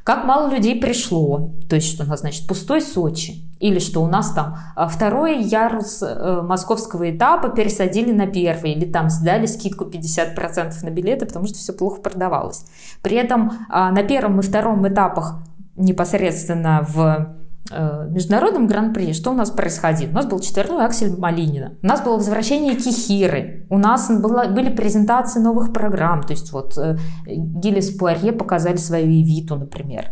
как мало людей пришло, то есть что у нас, значит, пустой Сочи, или что у нас там а, второй ярус э, московского этапа пересадили на первый, или там сдали скидку 50% на билеты, потому что все плохо продавалось. При этом а, на первом и втором этапах непосредственно в э, международном гран-при что у нас происходило? У нас был четверной аксель Малинина, у нас было возвращение Кихиры, у нас было, были презентации новых программ, то есть вот э, Гиллис Пуарье показали свою Evitу, например.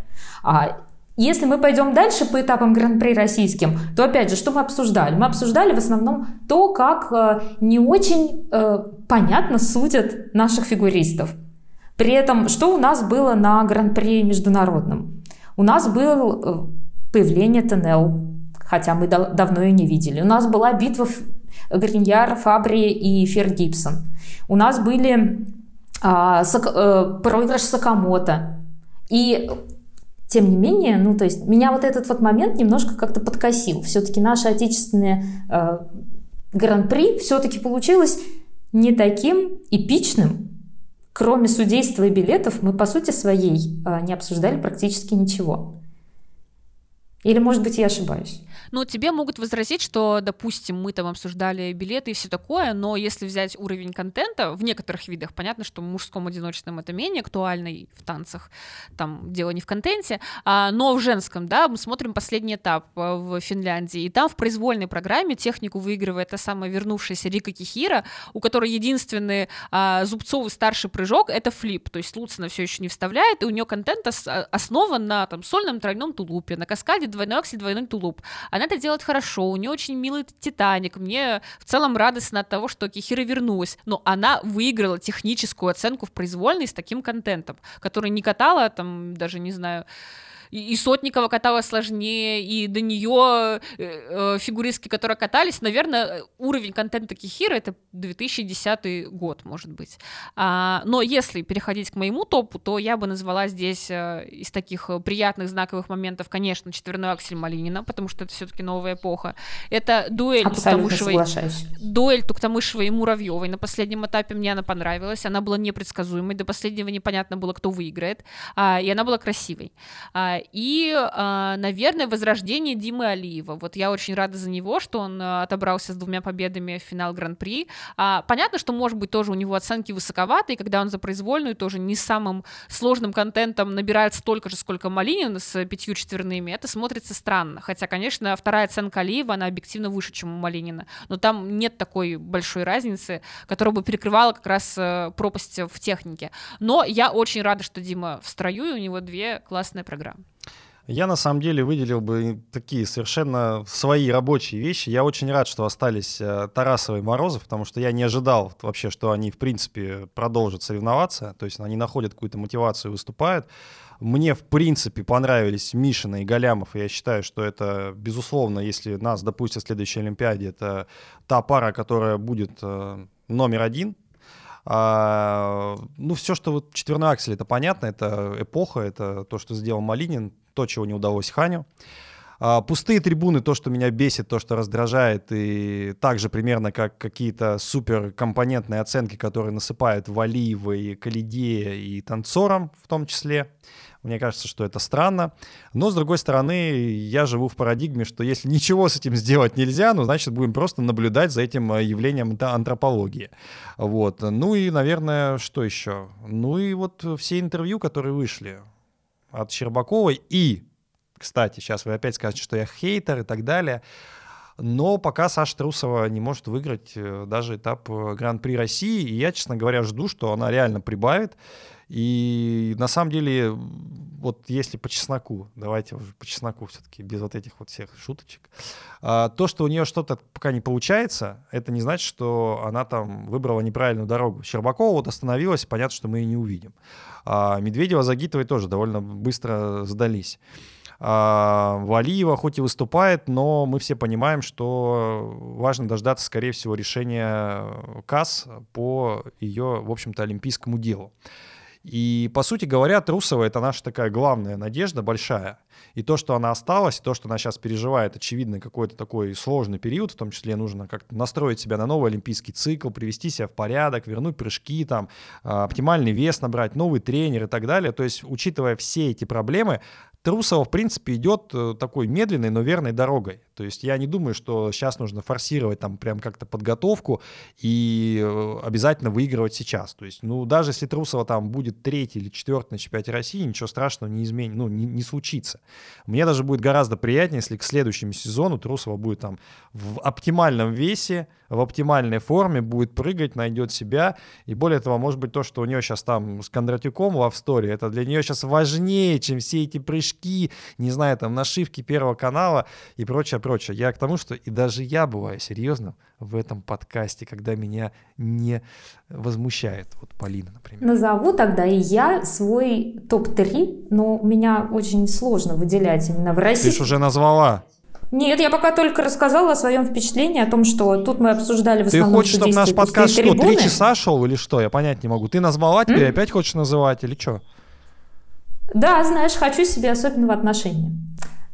А если мы пойдем дальше по этапам гран-при российским, то опять же, что мы обсуждали? Мы обсуждали в основном то, как э, не очень э, понятно судят наших фигуристов. При этом, что у нас было на гран-при международном? У нас был э, появление ТНЛ, хотя мы дав давно ее не видели. У нас была битва Гриньяр, Фабри и Фер Гибсон. У нас были а, сак, э, проигрыш Сакамото. И тем не менее, ну, то есть меня вот этот вот момент немножко как-то подкосил. Все-таки наше отечественное э, гран-при все-таки получилось не таким эпичным. Кроме судейства и билетов, мы по сути своей э, не обсуждали практически ничего. Или, может быть, я ошибаюсь? Ну, тебе могут возразить, что, допустим, мы там обсуждали билеты и все такое, но если взять уровень контента в некоторых видах, понятно, что в мужском одиночном это менее актуально и в танцах, там дело не в контенте, а, но в женском, да, мы смотрим последний этап э, в Финляндии, и там в произвольной программе технику выигрывает та самая вернувшаяся Рика Кихира, у которой единственный а, зубцовый старший прыжок — это флип, то есть Луцина все еще не вставляет, и у нее контент основан на там сольном тройном тулупе, на каскаде двойной аксель, двойной тулуп. Она это делает хорошо, у нее очень милый Титаник. Мне в целом радостно от того, что Кихира вернулась. Но она выиграла техническую оценку в произвольной с таким контентом, который не катала там, даже не знаю, и, Сотникова каталась сложнее, и до нее э, э, фигуристки, которые катались, наверное, уровень контента Кихира это 2010 год, может быть. А, но если переходить к моему топу, то я бы назвала здесь э, из таких приятных знаковых моментов, конечно, четверной аксель Малинина, потому что это все-таки новая эпоха. Это дуэль Туктамышевой, дуэль Туктамышевой и Муравьевой на последнем этапе мне она понравилась, она была непредсказуемой, до последнего непонятно было, кто выиграет, а, и она была красивой. А, и, а, наверное, возрождение Димы Алиева. Вот я очень рада за него, что он а, отобрался с двумя победами в финал Гран-при. А, понятно, что, может быть, тоже у него оценки высоковатые, когда он за произвольную тоже не самым сложным контентом набирает столько же, сколько Малинин с пятью четверными, это смотрится странно. Хотя, конечно, вторая оценка Алиева, она объективно выше, чем у Малинина. Но там нет такой большой разницы, которая бы перекрывала как раз э, пропасть в технике. Но я очень рада, что Дима в строю, и у него две классные программы. Я на самом деле выделил бы такие совершенно свои рабочие вещи. Я очень рад, что остались э, Тарасова и Морозов, потому что я не ожидал вообще, что они в принципе продолжат соревноваться, то есть они находят какую-то мотивацию и выступают. Мне, в принципе, понравились Мишина и Галямов, я считаю, что это, безусловно, если нас допустят в следующей Олимпиаде, это та пара, которая будет э, номер один а, ну, все, что вот четверной аксель, это понятно, это эпоха, это то, что сделал Малинин, то, чего не удалось Ханю. А, пустые трибуны, то, что меня бесит, то, что раздражает, и также примерно как какие-то суперкомпонентные оценки, которые насыпают Валиева и Калидея и танцорам в том числе. Мне кажется, что это странно. Но, с другой стороны, я живу в парадигме, что если ничего с этим сделать нельзя, ну, значит, будем просто наблюдать за этим э, явлением антропологии. Вот. Ну и, наверное, что еще? Ну и вот все интервью, которые вышли от Щербаковой и, кстати, сейчас вы опять скажете, что я хейтер и так далее, но пока Саша Трусова не может выиграть э, даже этап э, Гран-при России, и я, честно говоря, жду, что она реально прибавит. И на самом деле, вот если по чесноку, давайте уже по чесноку все-таки, без вот этих вот всех шуточек, а, то, что у нее что-то пока не получается, это не значит, что она там выбрала неправильную дорогу. Щербакова вот остановилась, понятно, что мы ее не увидим. А Медведева, Загитовой тоже довольно быстро сдались. А, Валиева хоть и выступает, но мы все понимаем, что важно дождаться, скорее всего, решения КАС по ее, в общем-то, олимпийскому делу. И, по сути говоря, Трусова — это наша такая главная надежда, большая. И то, что она осталась, то, что она сейчас переживает, очевидно, какой-то такой сложный период, в том числе нужно как-то настроить себя на новый олимпийский цикл, привести себя в порядок, вернуть прыжки, там, а, оптимальный вес набрать, новый тренер и так далее. То есть, учитывая все эти проблемы, Трусова, в принципе, идет э, такой медленной, но верной дорогой. То есть я не думаю, что сейчас нужно форсировать там прям как-то подготовку и э, обязательно выигрывать сейчас. То есть, ну, даже если Трусова там будет третий или четвертый на чемпионате России, ничего страшного не изменит, ну, не, не случится. Мне даже будет гораздо приятнее, если к следующему сезону Трусова будет там в оптимальном весе, в оптимальной форме, будет прыгать, найдет себя. И более того, может быть, то, что у нее сейчас там с Кондратюком в Story, это для нее сейчас важнее, чем все эти прыжки, не знаю, там, нашивки Первого канала и прочее, прочее. Я к тому, что и даже я бываю серьезным в этом подкасте, когда меня не возмущает. Вот Полина, например. Назову тогда и я свой топ-3, но меня очень сложно выделять именно в России. Ты же уже назвала. Нет, я пока только рассказала о своем впечатлении, о том, что тут мы обсуждали в Ты основном хочешь, чтобы наш подкаст что, три часа шел или что? Я понять не могу. Ты назвала, теперь М? опять хочешь называть или что? Да, знаешь, хочу себе особенного отношения.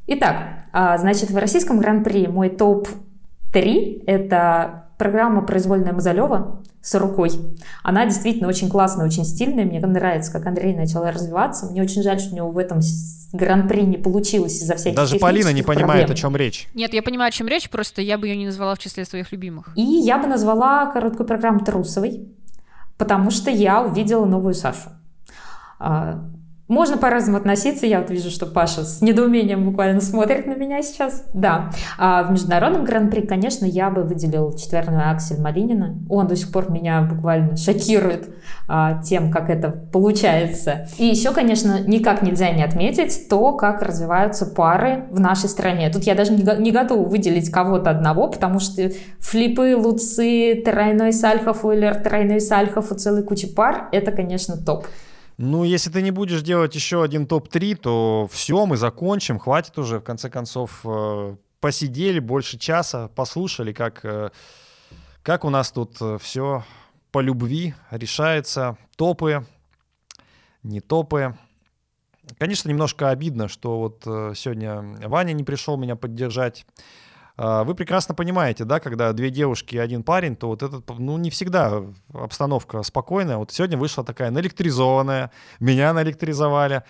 Итак, а, значит, в российском гран-при мой топ-3 — это программа произвольная Мазалева с рукой. Она действительно очень классная, очень стильная. Мне нравится, как Андрей начал развиваться. Мне очень жаль, что у него в этом гран-при не получилось из-за всяких Даже Полина не технических понимает, проблем. о чем речь. Нет, я понимаю, о чем речь, просто я бы ее не назвала в числе своих любимых. И я бы назвала короткую программу Трусовой, потому что я увидела новую Сашу. Можно по-разному относиться. Я вот вижу, что Паша с недоумением буквально смотрит на меня сейчас. Да. А в международном гран-при, конечно, я бы выделил четверную Аксель Малинина. Он до сих пор меня буквально шокирует а, тем, как это получается. И еще, конечно, никак нельзя не отметить то, как развиваются пары в нашей стране. Тут я даже не, не готова выделить кого-то одного, потому что флипы, луцы, тройной сальхов, уиллер, тройной сальхов и целой куча пар, это, конечно, топ. Ну, если ты не будешь делать еще один топ-3, то все, мы закончим. Хватит уже, в конце концов, э, посидели больше часа, послушали, как, э, как у нас тут все по любви решается. Топы, не топы. Конечно, немножко обидно, что вот э, сегодня Ваня не пришел меня поддержать. А, Вы прекрасно понимаете, да, когда две девушки и один парень, то вот этот, ну, не всегда обстановка спокойная. Вот сегодня вышла такая наэлектризованная, меня наэлектризовали.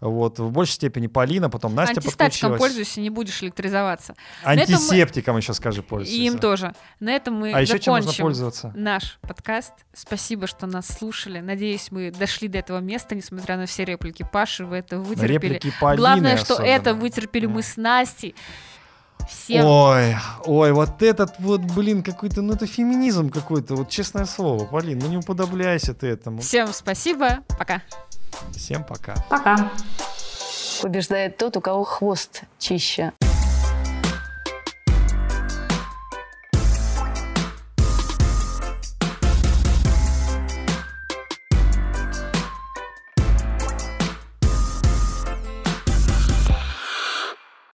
Вот, в большей степени Полина, потом Настя Антистатиком пользуйся, не будешь электризоваться. Этом мы- Антисептиком еще скажи пользуйся. И им тоже. На этом мы А еще чем можно закончим пользоваться? наш подкаст. Спасибо, что нас слушали. Надеюсь, мы дошли до этого места, несмотря на все реплики Паши, вы это вытерпели. Реплики Полины Главное, что особенно. это вытерпели мы с Настей. Всем Ой, ой, вот этот вот, блин, какой-то, ну это феминизм какой-то, вот честное слово, Полин, ну не уподобляйся ты этому. Всем спасибо. Пока. Всем пока. Пока. Побеждает тот, у кого хвост чище.